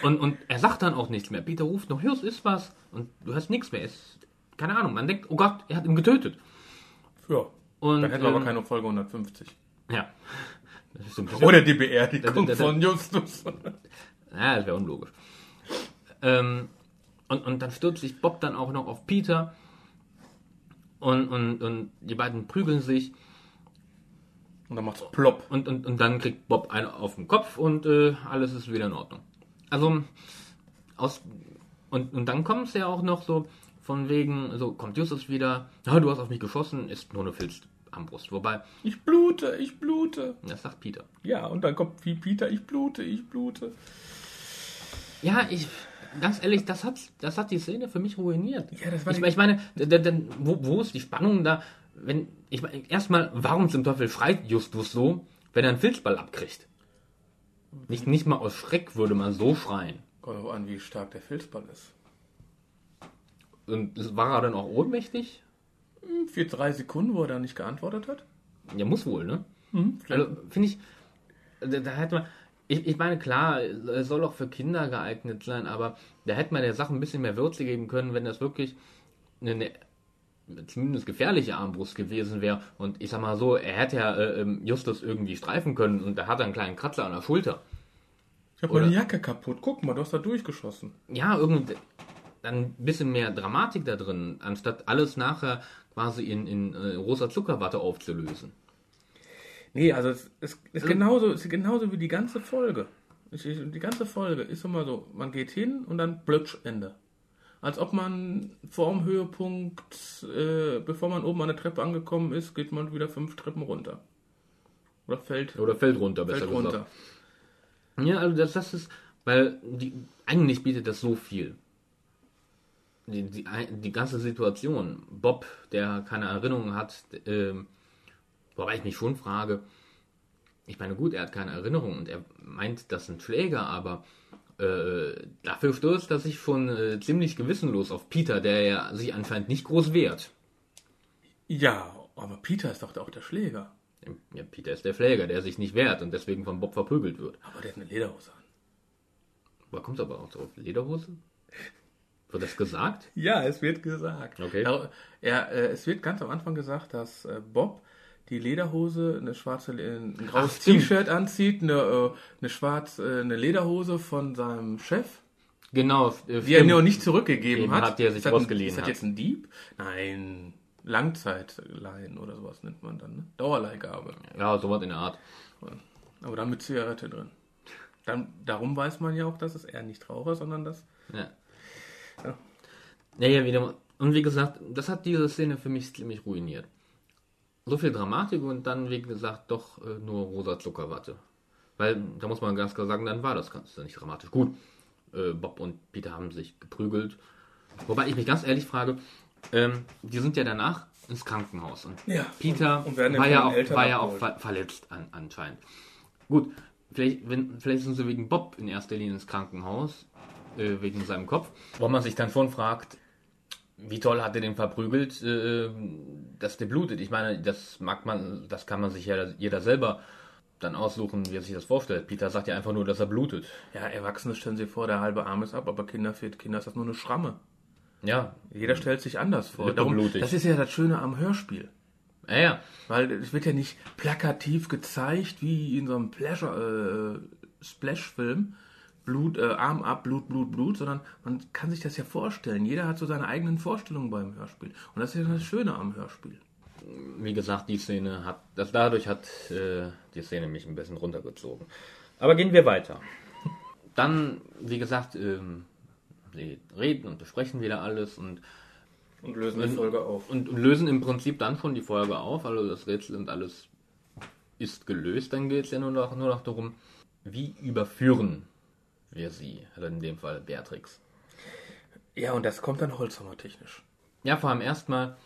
Und, und er sagt dann auch nichts mehr. Peter ruft noch, Justus ist was. Und du hast nichts mehr. Es, keine Ahnung, man denkt, oh Gott, er hat ihn getötet. Ja. Und, Dann hätten wir aber ähm, keine Folge 150. Ja. Oder die Beerdigung Da- da- da- von Justus. Ja, das wäre unlogisch. Ähm, und, und dann stürzt sich Bob dann auch noch auf Peter. Und, und, und die beiden prügeln sich. Und dann macht's plopp. Und, und, und dann kriegt Bob einen auf den Kopf und äh, alles ist wieder in Ordnung. Also, aus, und, und dann kommt es ja auch noch so von wegen, so kommt Justus wieder, ja, du hast auf mich geschossen, ist nur eine Filzarmbrust. Wobei, Ich blute, ich blute. das sagt Peter. Ja, und dann kommt wie Peter, ich blute, ich blute. Ja, ich, ganz ehrlich, das hat, das hat die Szene für mich ruiniert. Ja, das war ich, ich meine, d- d- d- wo, wo ist die Spannung da? Wenn, ich meine, erstmal, warum zum Teufel schreit Justus so, wenn er einen Filzball abkriegt? Nicht, nicht mal aus Schreck würde man so schreien. Kommt auch an, wie stark der Filzball ist. Und war er dann auch ohnmächtig? Für drei Sekunden, wo er dann nicht geantwortet hat. Ja, muss wohl, ne? Hm, Also, finde ich, da, da hätte man, ich, ich meine, klar, es soll auch für Kinder geeignet sein, aber da hätte man der Sache ein bisschen mehr Würze geben können, wenn das wirklich eine zumindest gefährliche Armbrust gewesen wäre. Und ich sag mal so, er hätte ja äh, ähm, Justus irgendwie streifen können und da hat er einen kleinen Kratzer an der Schulter. Ich hab meine Jacke kaputt. Guck mal, du hast da durchgeschossen. Ja, irgendwie dann ein bisschen mehr Dramatik da drin, anstatt alles nachher quasi in, in äh, rosa Zuckerwatte aufzulösen. Nee, also es, es ist genauso, es ist genauso wie die ganze Folge. Ich, ich, die ganze Folge ist immer so, man geht hin und dann blötsch, Ende. Als ob man vorm Höhepunkt, äh, bevor man oben an der Treppe angekommen ist, geht man wieder fünf Treppen runter. Oder fällt, Oder fällt runter, besser fällt gesagt. runter. Ja, also das, das ist, weil die, eigentlich bietet das so viel. Die, die, die ganze Situation, Bob, der keine Erinnerungen hat, ähm, wobei ich mich schon frage, ich meine, gut, er hat keine Erinnerungen und er meint, das sind Schläger, aber äh, dafür stürzt er sich schon äh, ziemlich gewissenlos auf Peter, der ja sich anscheinend nicht groß wehrt. Ja, aber Peter ist doch auch der Schläger. Ja, Peter ist der Schläger, der sich nicht wehrt und deswegen von Bob verprügelt wird. Aber der hat eine Lederhose an. Da kommt aber auch drauf. Lederhose? Wird das gesagt? Ja, es wird gesagt. Okay. Ja, äh, es wird ganz am Anfang gesagt, dass äh, Bob die Lederhose, eine schwarze, äh, ein graues. T-Shirt anzieht, eine, äh, eine schwarze, äh, eine Lederhose von seinem Chef, Genau. die er nur nicht zurückgegeben Eben, hat. hat, die er sich ist ausgeliehen Ist das hat. jetzt ein Dieb? Nein, Langzeitleihen oder sowas nennt man dann, ne? Dauerleihgabe. Ja, sowas in der Art. Aber dann mit Zigarette drin. Dann, darum weiß man ja auch, dass es eher nicht Raucher, sondern das. Ja. Ja. Ja, ja, wieder. mal- Und wie gesagt, das hat diese Szene für mich ziemlich ruiniert. So viel Dramatik und dann, wie gesagt, doch äh, nur rosa Zuckerwatte. Weil, da muss man ganz klar sagen, dann war das Ganze nicht dramatisch. Gut, äh, Bob und Peter haben sich geprügelt. Wobei ich mich ganz ehrlich frage, ähm, die sind ja danach ins Krankenhaus. Und Ja. Peter Und dann war ja auch, war ja auch ver verletzt an, anscheinend. Gut, vielleicht, wenn, vielleicht sind sie wegen Bob in erster Linie ins Krankenhaus, äh, wegen seinem Kopf. Wo man sich dann schon fragt, wie toll hat er den verprügelt, äh, dass der blutet. Ich meine, das mag man, das kann man sich ja jeder selber dann aussuchen, wie er sich das vorstellt. Peter sagt ja einfach nur, dass er blutet. Ja, Erwachsene stellen sich vor, der halbe Arm ist ab, aber Kinder, für Kinder ist das nur eine Schramme. Ja, Jeder stellt sich anders vor. Blutig. das ist ja das Schöne am Hörspiel. ja, ja. Weil es wird ja nicht plakativ gezeigt, wie in so einem Pleasure, äh, Splash-Film. Blut, äh, Arm ab, Blut, Blut, Blut, sondern man kann sich das ja vorstellen. Jeder hat so seine eigenen Vorstellungen beim Hörspiel. Und das ist ja das Schöne am Hörspiel. wie gesagt, die Szene hat, das dadurch hat äh, die Szene mich ein bisschen runtergezogen. Aber gehen wir weiter. Dann, wie gesagt, ähm, sie reden und besprechen wieder alles und, Und lösen die Folge auf. und, und lösen im Prinzip dann schon die Folge auf. Also das Rätsel und alles ist gelöst. Dann geht es ja nur noch, nur noch darum, wie überführen wir sie, also in dem Fall Beatrix. Ja, und das kommt dann Holzhammer technisch. Ja, vor allem erstmal,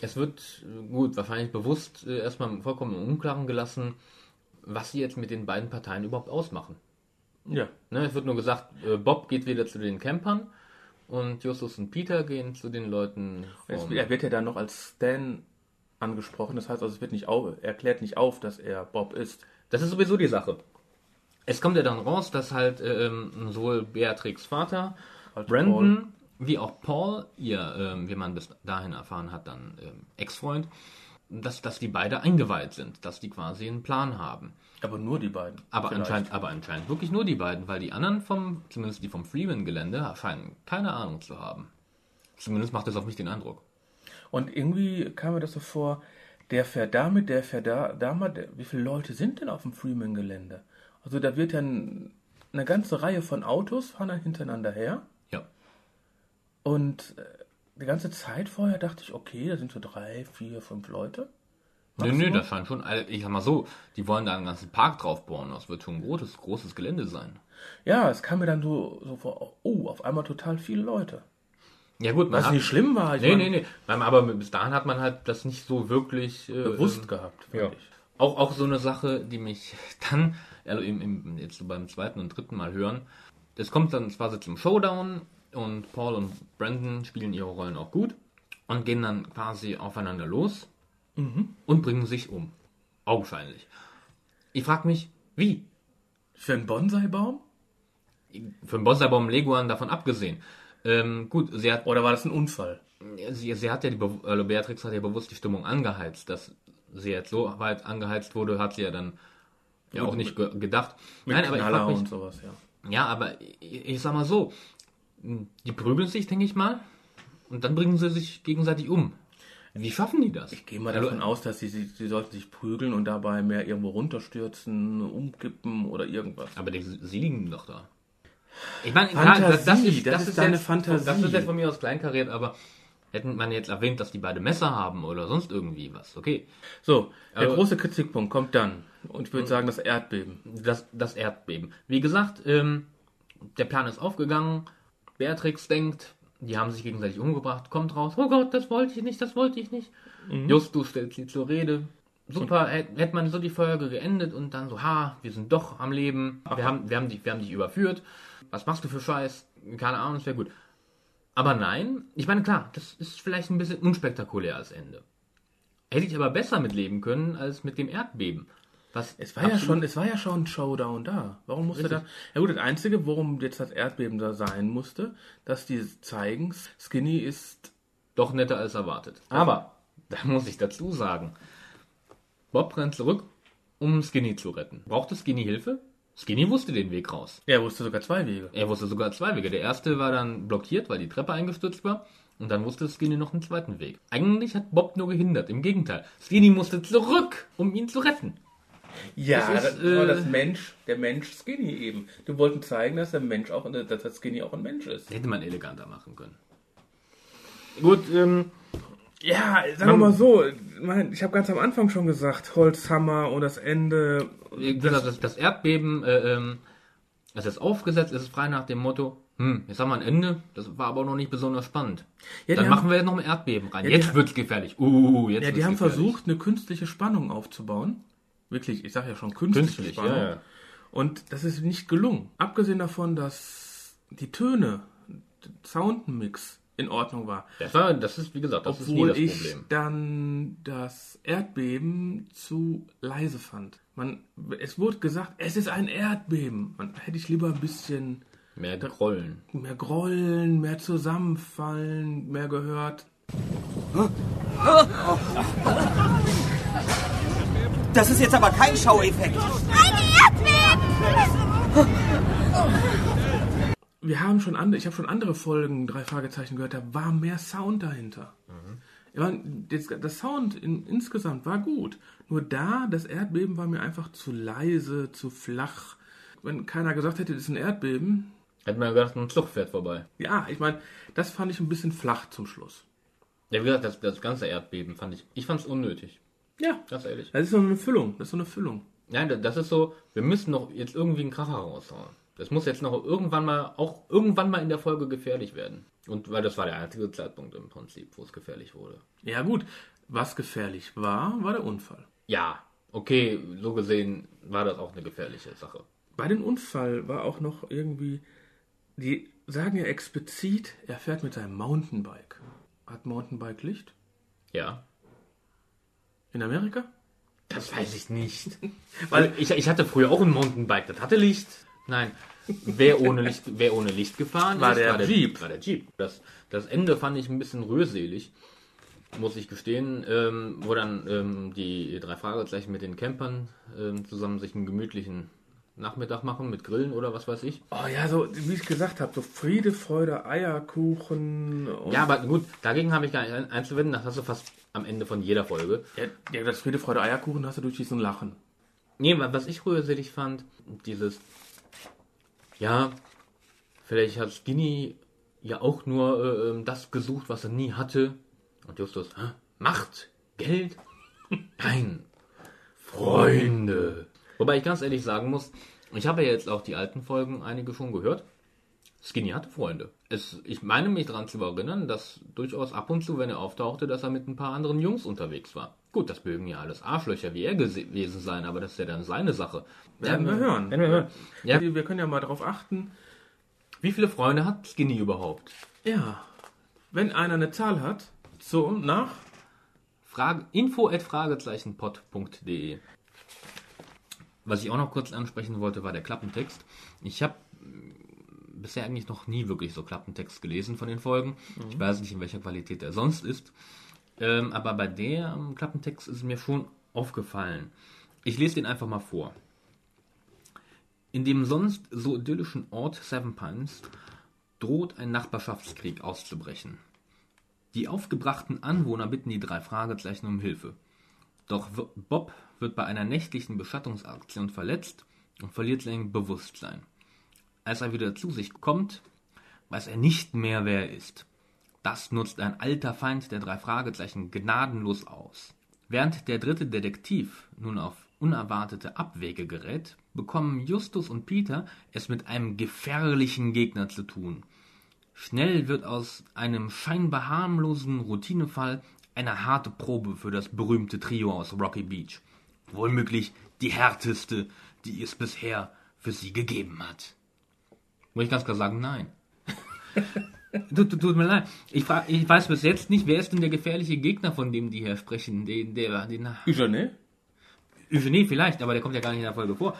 es wird äh, gut, wahrscheinlich bewusst äh, erstmal vollkommen im Unklaren gelassen, was sie jetzt mit den beiden Parteien überhaupt ausmachen. Ja. Ne, es wird nur gesagt, äh, Bob geht wieder zu den Campern und Justus und Peter gehen zu den Leuten. Vom- er wird ja dann noch als Stan angesprochen. Das heißt also, es wird nicht auf, er klärt nicht auf, dass er Bob ist. Das ist sowieso die Sache. Es kommt ja dann raus, dass halt ähm, sowohl Beatrix Vater, Als Brandon, wie auch Paul, ihr, ähm, wie man bis dahin erfahren hat, dann ähm, Ex-Freund, dass, dass die beide eingeweiht sind, dass die quasi einen Plan haben. Aber nur die beiden. Aber Vielleicht. anscheinend, aber anscheinend wirklich nur die beiden, weil die anderen vom, zumindest die vom Freeman-Gelände, scheinen keine Ahnung zu haben. Zumindest macht das auf mich den Eindruck. Und irgendwie kam mir das so vor, der fährt damit, der fährt da, damit. Wie viele Leute sind denn auf dem Freeman-Gelände? Also da wird dann eine ganze Reihe von Autos fahren dann hintereinander her. Ja. Und äh, die ganze Zeit vorher dachte ich, okay, da sind so drei, vier, fünf Leute. Nö, nö, das scheint schon, ich sag mal so, die wollen da einen ganzen Park drauf bauen. Das wird schon ein großes, großes Gelände sein. Ja, es kam mir dann so, so vor, oh, auf einmal total viele Leute. Ja gut, man Was hat, nicht schlimm war, ich Nee, mein, nee, nee. Aber bis dahin hat man halt das nicht so wirklich äh, bewusst gehabt, Ja. ich. Auch, auch so eine Sache, die mich dann, also im, im, jetzt so beim zweiten und dritten Mal hören, es kommt dann quasi zum Showdown und Paul und Brandon spielen ihre Rollen auch gut und gehen dann quasi aufeinander los und bringen sich um. Augenscheinlich. Ich frage mich, wie? Für einen Bonsai-Baum? Für den Bonsai-Baum Leguan davon abgesehen. Ähm, gut, sie hat Oder war das ein Unfall? sie, sie hat ja die, Be- also Beatrix hat ja bewusst die Stimmung angeheizt, dass sie jetzt so weit angeheizt wurde, hat sie ja dann ja auch nicht ge gedacht. Nein, aber ich Knaller mich, und sowas, ja. ja, aber ich, ich sag mal so, die prügeln sich, denke ich mal, und dann bringen sie sich gegenseitig um. Wie schaffen die das? Ich gehe mal Also, davon aus, dass sie, sie, sie sollten sich prügeln und dabei mehr irgendwo runterstürzen, umkippen oder irgendwas. Aber die, sie liegen doch da. Ich meine, Fantasie, das ist deine jetzt, Fantasie. Das ist jetzt von mir aus kleinkariert, aber hätten man jetzt erwähnt, dass die beide Messer haben oder sonst irgendwie was, okay. So, der Aber- große Kritikpunkt kommt dann. Und ich würde sagen, das Erdbeben. das, das Erdbeben. Wie gesagt, ähm, der Plan ist aufgegangen. Beatrix denkt, die haben sich gegenseitig umgebracht, kommt raus. Oh Gott, das wollte ich nicht, das wollte ich nicht. Justus stellt sie zur Rede. Super, hätte man so die Folge geendet und dann so, ha, wir sind doch am Leben. Wir haben, wir haben, dich, wir haben dich überführt. Was machst du für Scheiß? Keine Ahnung, das wäre gut. Aber nein, ich meine, klar, das ist vielleicht ein bisschen unspektakulär als Ende. Hätte ich aber besser mitleben können als mit dem Erdbeben. Was Es war ja schon, es war ja schon ein Showdown da. Warum musste Richtig. da? Ja gut, das Einzige, worum jetzt das Erdbeben da sein musste, dass die zeigen, Skinny ist. doch netter als erwartet. Aber, da muss ich dazu sagen, Bob rennt zurück, um Skinny zu retten. Brauchte Skinny Hilfe? Skinny wusste den Weg raus. Er wusste sogar zwei Wege. Er wusste sogar zwei Wege. Der erste war dann blockiert, weil die Treppe eingestürzt war. Und dann wusste Skinny noch einen zweiten Weg. Eigentlich hat Bob nur gehindert. Im Gegenteil. Skinny musste zurück, um ihn zu retten. Ja, Das das, ist, war äh, das Mensch, der Mensch Skinny eben. Du wollten zeigen, dass der Mensch auch, dass der Skinny auch ein Mensch ist. Hätte man eleganter machen können. Gut, ähm, Ja, sagen wir mal so, ich habe ganz am Anfang schon gesagt, Holzhammer und das Ende. Wie gesagt, das, das Erdbeben, äh, ähm, es ist aufgesetzt, es ist frei nach dem Motto, hm, jetzt haben wir ein Ende, das war aber noch nicht besonders spannend. Ja, Dann haben- machen wir jetzt noch ein Erdbeben rein. die jetzt wird's gefährlich. Uh, jetzt Ja, die wird's haben gefährlich. versucht, eine künstliche Spannung aufzubauen. Wirklich, ich sage ja schon künstliche Künstlich, Spannung. ja, ja. Und das ist nicht gelungen. Abgesehen davon, dass die Töne, der Soundmix in Ordnung war. Das, war, das ist, wie gesagt, das obwohl ist nie das ich Problem. dann das Erdbeben zu leise fand. Man, es wurde gesagt, es ist ein Erdbeben. Man hätte ich lieber ein bisschen Mehr Grollen. mehr grollen, mehr zusammenfallen, mehr gehört. Das ist jetzt aber kein Schaueffekt. Wir haben schon andere, ich habe schon andere Folgen, drei Fragezeichen gehört, da war mehr Sound dahinter. Ich meine, das, das Sound in, insgesamt war gut. Nur da, das Erdbeben war mir einfach zu leise, zu flach. Wenn keiner gesagt hätte, das ist ein Erdbeben, Hätte man gedacht, ein Zug fährt vorbei. ja, ich meine, das fand ich ein bisschen flach zum Schluss. Ja, wie gesagt, das, das ganze Erdbeben fand ich, ich fand's unnötig. Ja, Ganz ehrlich. das ist so eine Füllung, das ist so eine Füllung. Nein, da- das ist so, wir müssen noch jetzt irgendwie einen Kracher raushauen. Das muss jetzt noch irgendwann mal, auch irgendwann mal in der Folge gefährlich werden. Und weil das war der einzige Zeitpunkt im Prinzip, wo es gefährlich wurde. Ja gut, was gefährlich war, war der Unfall. Ja, okay, so gesehen war das auch eine gefährliche Sache. bei dem Unfall war auch noch irgendwie, die sagen ja explizit, er fährt mit seinem Mountainbike. Hat Mountainbike Licht? Ja. In Amerika? Das weiß ich nicht. Weil ich, ich hatte früher auch ein Mountainbike, das hatte Licht. Nein. Wer ohne Licht, wer ohne Licht gefahren War ist, der Jeep. War der Jeep. Das, das Ende fand ich ein bisschen rührselig, muss ich gestehen, ähm, wo dann ähm, die drei Fragezeichen mit den Campern ähm, zusammen sich einen gemütlichen Nachmittag machen mit Grillen oder was weiß ich. Oh ja, so wie ich gesagt habe, so Friede, Freude, Eierkuchen. Ja, aber gut, dagegen habe ich gar nicht ein- einzuwenden, das hast du fast am Ende von jeder Folge. ja, ja, das Friede, Freude, Eierkuchen hast du durch diesen Lachen. Nee, wa- was ich rührselig fand, dieses, ja, vielleicht hat Skinny ja auch nur äh, ähm, das gesucht, was er nie hatte. Und Justus, Hä? Macht, Geld? Nein, Freunde. Wobei ich ganz ehrlich sagen muss, ich habe ja jetzt auch die alten Folgen einige schon gehört. Skinny hatte Freunde. Es, ich meine mich daran zu erinnern, dass durchaus ab und zu, wenn er auftauchte, dass er mit ein paar anderen Jungs unterwegs war. Gut, das mögen ja alles Arschlöcher wie er gewesen sein, aber das ist ja dann seine Sache. Werden wir hören. Werden wir hören. Ja, Wir können ja mal darauf achten, wie viele Freunde hat Skinny überhaupt? ja, wenn einer eine Zahl hat, so nach, Frage, info at fragezeichenpod.de Was ich auch noch kurz ansprechen wollte, war der Klappentext. Ich habe bisher eigentlich noch nie wirklich so Klappentext gelesen von den Folgen. Ich weiß nicht, in welcher Qualität er sonst ist. Ähm, aber bei der ähm, Klappentext ist mir schon aufgefallen. Ich lese den einfach mal vor. In dem sonst so idyllischen Ort Seven Pines droht ein Nachbarschaftskrieg auszubrechen. Die aufgebrachten Anwohner bitten die drei Fragezeichen um Hilfe. Doch Bob wird bei einer nächtlichen Beschattungsaktion verletzt und verliert sein Bewusstsein. Als er wieder zu sich kommt, weiß er nicht mehr, wer er ist. Das nutzt ein alter Feind der drei Fragezeichen gnadenlos aus. Während der dritte Detektiv nun auf unerwartete Abwege gerät, bekommen Justus und Peter es mit einem gefährlichen Gegner zu tun. Schnell wird aus einem scheinbar harmlosen Routinefall eine harte Probe für das berühmte Trio aus Rocky Beach. Wohlmöglich die härteste, die es bisher für sie gegeben hat. Muss ich ganz klar sagen, nein. tut, tut, tut mir leid. Ich, frag, ich weiß bis jetzt nicht, wer ist denn der gefährliche Gegner, von dem die hier sprechen? Den, der, den, Eugene? Eugenie vielleicht, aber der kommt ja gar nicht in der Folge vor.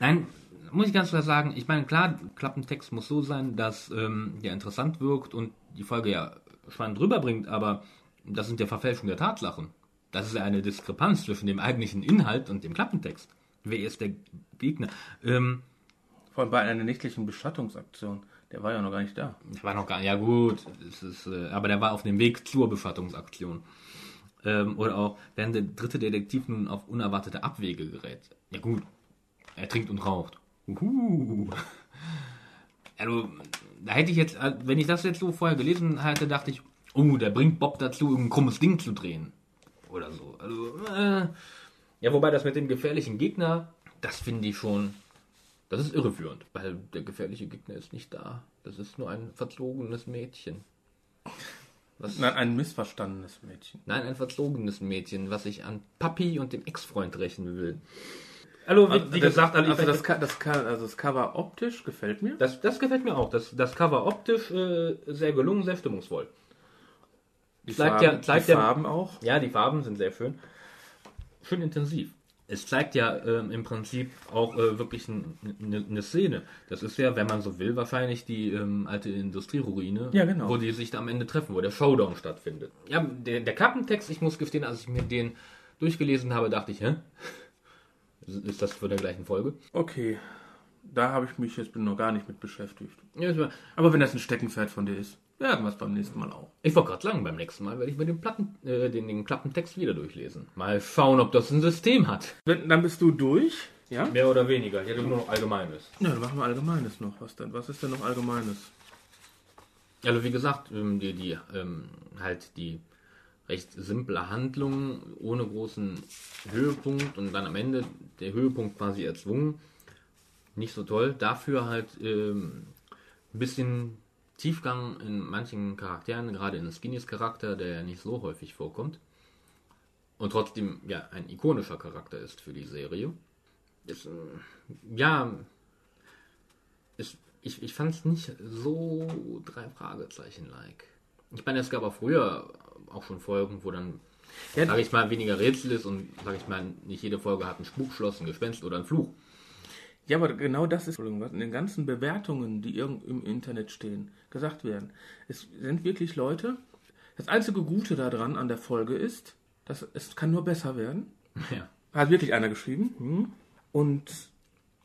Nein, muss ich ganz klar sagen, ich meine, klar, Klappentext muss so sein, dass ähm, der interessant wirkt und die Folge ja spannend rüberbringt, aber das sind ja Verfälschungen der Tatsachen. Das ist ja eine Diskrepanz zwischen dem eigentlichen Inhalt und dem Klappentext. Wer ist der Gegner? Ähm, Vor allem bei einer nächtlichen Beschattungsaktion. Der war ja noch gar nicht da. Der war noch gar ja gut, ist, äh, aber der war auf dem Weg zur Beschattungsaktion. Ähm, oder auch, während der dritte Detektiv nun auf unerwartete Abwege gerät. Ja gut, er trinkt und raucht. Uhu. Also, da hätte ich jetzt, äh, wenn ich das jetzt so vorher gelesen hätte, dachte ich, oh, der bringt Bob dazu, irgendein krummes Ding zu drehen. Oder so. Also, äh, ja, wobei das mit dem gefährlichen Gegner, das finde ich schon, das ist irreführend, weil der gefährliche Gegner ist nicht da. Das ist nur ein verzogenes Mädchen. Was, Nein, ein missverstandenes Mädchen. Nein, ein verzogenes Mädchen, was sich an Papi und dem Ex-Freund rächen will. Hallo, wie, wie gesagt, also, also ich- das, das, also das Cover optisch gefällt mir. das, das gefällt mir auch. Das, das Cover optisch äh, sehr gelungen, sehr stimmungsvoll. Die zeigt Farben, ja- zeigt die ja- Farben auch. Ja, die Farben sind sehr schön. Schön intensiv. Es zeigt ja ähm, im Prinzip auch äh, wirklich ein- eine eine Szene. Das ist ja, wenn man so will, wahrscheinlich die ähm, alte Industrieruine, Ja, genau. wo die sich da am Ende treffen, wo der Showdown stattfindet. Ja, der, der Klappentext, ich muss gestehen, als ich mir den durchgelesen habe, dachte ich, hä? Ist das von der gleichen Folge? Okay. Da habe ich mich jetzt noch gar nicht mit beschäftigt. Ja, Aber wenn das ein Steckenpferd von dir ist, werden wir es beim nächsten Mal auch. Ich wollte gerade sagen, beim nächsten Mal werde ich mir den, Platten, äh, den, den Klappentext wieder durchlesen. Mal schauen, ob das ein System hat. Wenn, dann bist du durch. Ja? Mehr oder weniger. Ich hätte nur noch Allgemeines. Ja, dann machen wir Allgemeines noch. Was denn? Was ist denn noch Allgemeines? Also wie gesagt, ähm, die, die ähm, halt die recht simple Handlung ohne großen Höhepunkt und dann am Ende der Höhepunkt quasi erzwungen. Nicht so toll. Dafür halt ähm, ein bisschen Tiefgang in manchen Charakteren, gerade in Skinnys Charakter, der ja nicht so häufig vorkommt. Und trotzdem ja ein ikonischer Charakter ist für die Serie. ist, äh, ja, ist, ich, ich fand es nicht so drei Fragezeichen-like. Ich meine, es gab auch früher auch schon Folgen, wo dann, Ja, sage ich mal, weniger Rätsel ist und, sage ich mal, nicht jede Folge hat ein Spukschloss, ein Gespenst oder ein Fluch. Ja, aber genau das ist, was in den ganzen Bewertungen, die irgend im Internet stehen, gesagt werden. Es sind wirklich Leute. Das einzige Gute daran an der Folge ist, dass es kann nur besser werden. Ja. Hat wirklich einer geschrieben. Hm. Und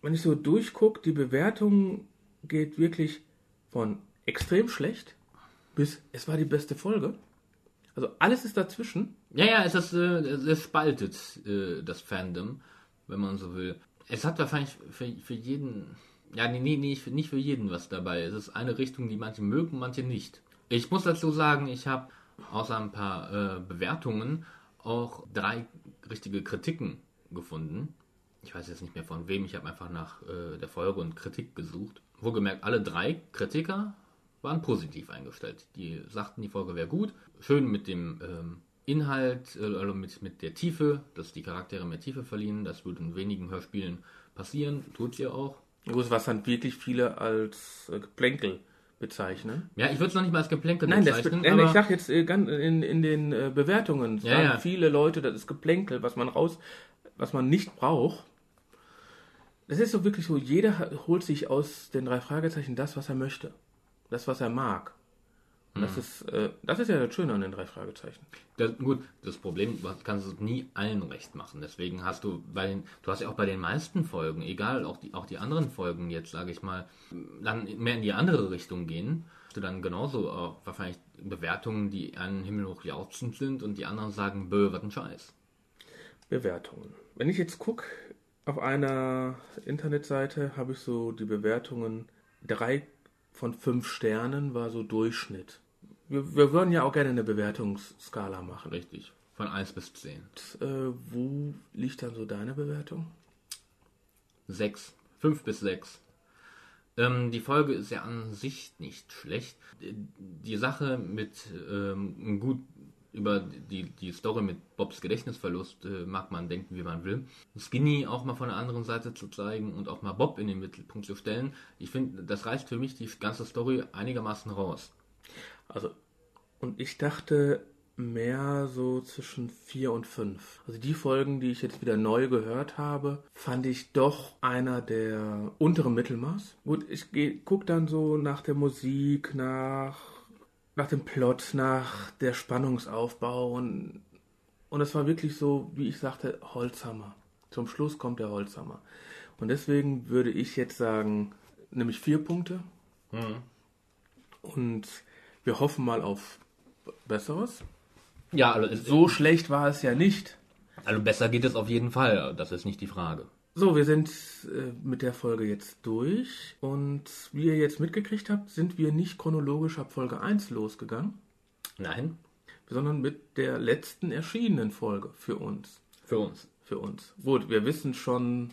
wenn ich so durchgucke, die Bewertung geht wirklich von extrem schlecht bis es war die beste Folge. Also alles ist dazwischen. Ja, ja, es, ist, äh, es spaltet äh, das Fandom, wenn man so will. Es hat wahrscheinlich für, für jeden, ja, nee, nee, nee, nicht für jeden was dabei. Es ist eine Richtung, die manche mögen, manche nicht. Ich muss dazu sagen, ich habe außer ein paar äh, Bewertungen auch drei richtige Kritiken gefunden. Ich weiß jetzt nicht mehr von wem, ich habe einfach nach äh, der Folge und Kritik gesucht. Wohlgemerkt, alle drei Kritiker waren positiv eingestellt. Die sagten, die Folge wäre gut, schön mit dem ähm, Inhalt, äh, also mit, mit der Tiefe, dass die Charaktere mehr Tiefe verlieren. Das würde in wenigen Hörspielen passieren, tut ja auch. Was dann wirklich viele als äh, Geplänkel bezeichnen. Ja, ich würde es noch nicht mal als Geplänkel Nein, bezeichnen, nein ich sag jetzt äh, ganz in, in den äh, Bewertungen Ja, sagen ja. viele Leute, das ist Geplänkel, was man raus, was man nicht braucht. Das ist so wirklich so, jeder holt sich aus den drei Fragezeichen das, was er möchte. Das, was er mag. Und Mhm. das ist, äh, das ist ja das Schöne an den drei Fragezeichen. Das, gut, das Problem, du kannst es nie allen recht machen. Deswegen hast du bei den, du hast ja auch bei den meisten Folgen, egal, auch die, auch die anderen Folgen jetzt, sage ich mal, dann mehr in die andere Richtung gehen. Hast Du dann genauso auch wahrscheinlich Bewertungen, die einen himmelhoch jauchzend sind und die anderen sagen, bö, was ein Scheiß. Bewertungen. Wenn ich jetzt gucke, auf einer Internetseite habe ich so die Bewertungen, drei von fünf Sternen war so Durchschnitt. Wir, wir würden ja auch gerne eine Bewertungsskala machen. Richtig. Von 1 bis 10. Und, äh, wo liegt dann so deine Bewertung? 6. 5 bis 6. Ähm, die Folge ist ja an sich nicht schlecht. Die Sache mit ähm, gut über die, die Story mit Bobs Gedächtnisverlust äh, mag man denken, wie man will. Skinny auch mal von der anderen Seite zu zeigen und auch mal Bob in den Mittelpunkt zu stellen. Ich finde, das reißt für mich die ganze Story einigermaßen raus. Also, und ich dachte mehr so zwischen vier und fünf. Also die Folgen, die ich jetzt wieder neu gehört habe, fand ich doch einer der unteren Mittelmaß. Gut, ich geh- guck dann so nach der Musik, nach, nach dem Plot, nach der Spannungsaufbau und, und es war wirklich so, wie ich sagte, Holzhammer. Zum Schluss kommt der Holzhammer. Und deswegen würde ich jetzt sagen, nämlich vier Punkte. Und wir hoffen mal auf Besseres. Ja, also, So schlecht war es ja nicht. also besser geht es auf jeden Fall. Das ist nicht die Frage. So, wir sind äh, mit der Folge jetzt durch. Und wie ihr jetzt mitgekriegt habt, sind wir nicht chronologisch ab Folge 1 losgegangen, Nein, sondern mit der letzten erschienenen Folge für uns. für uns. Für uns. Gut, wir wissen schon,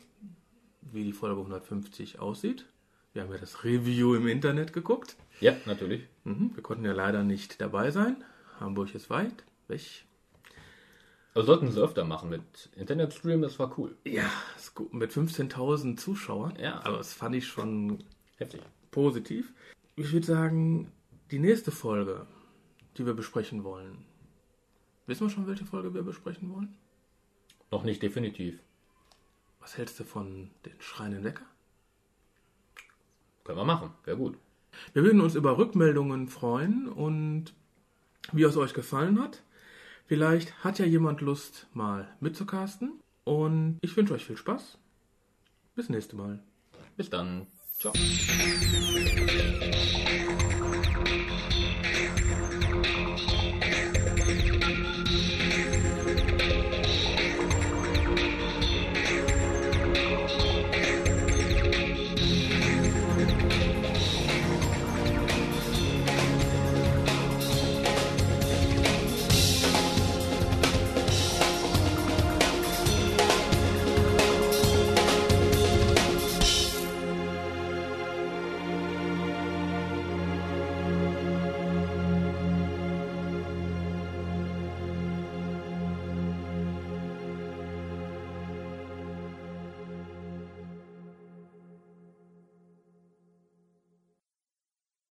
wie die Folge 150 aussieht. Wir haben ja das Review im Internet geguckt. Ja, natürlich. Mhm, wir konnten ja leider nicht dabei sein. Hamburg ist weit weg. Also sollten sie öfter machen mit Internetstream, das war cool. Ja, mit 15.000 Zuschauern. Ja. Also das fand ich schon Heftig. positiv. Ich würde sagen, die nächste Folge, die wir besprechen wollen. Wissen wir schon, welche Folge wir besprechen wollen? Noch nicht definitiv. Was hältst du von den schreienden Wecker? Können wir machen, wäre gut. Wir würden uns über Rückmeldungen freuen und wie es euch gefallen hat. Vielleicht hat ja jemand Lust, mal mitzucasten. Und ich wünsche euch viel Spaß. Bis nächste Mal. Bis dann. Ciao.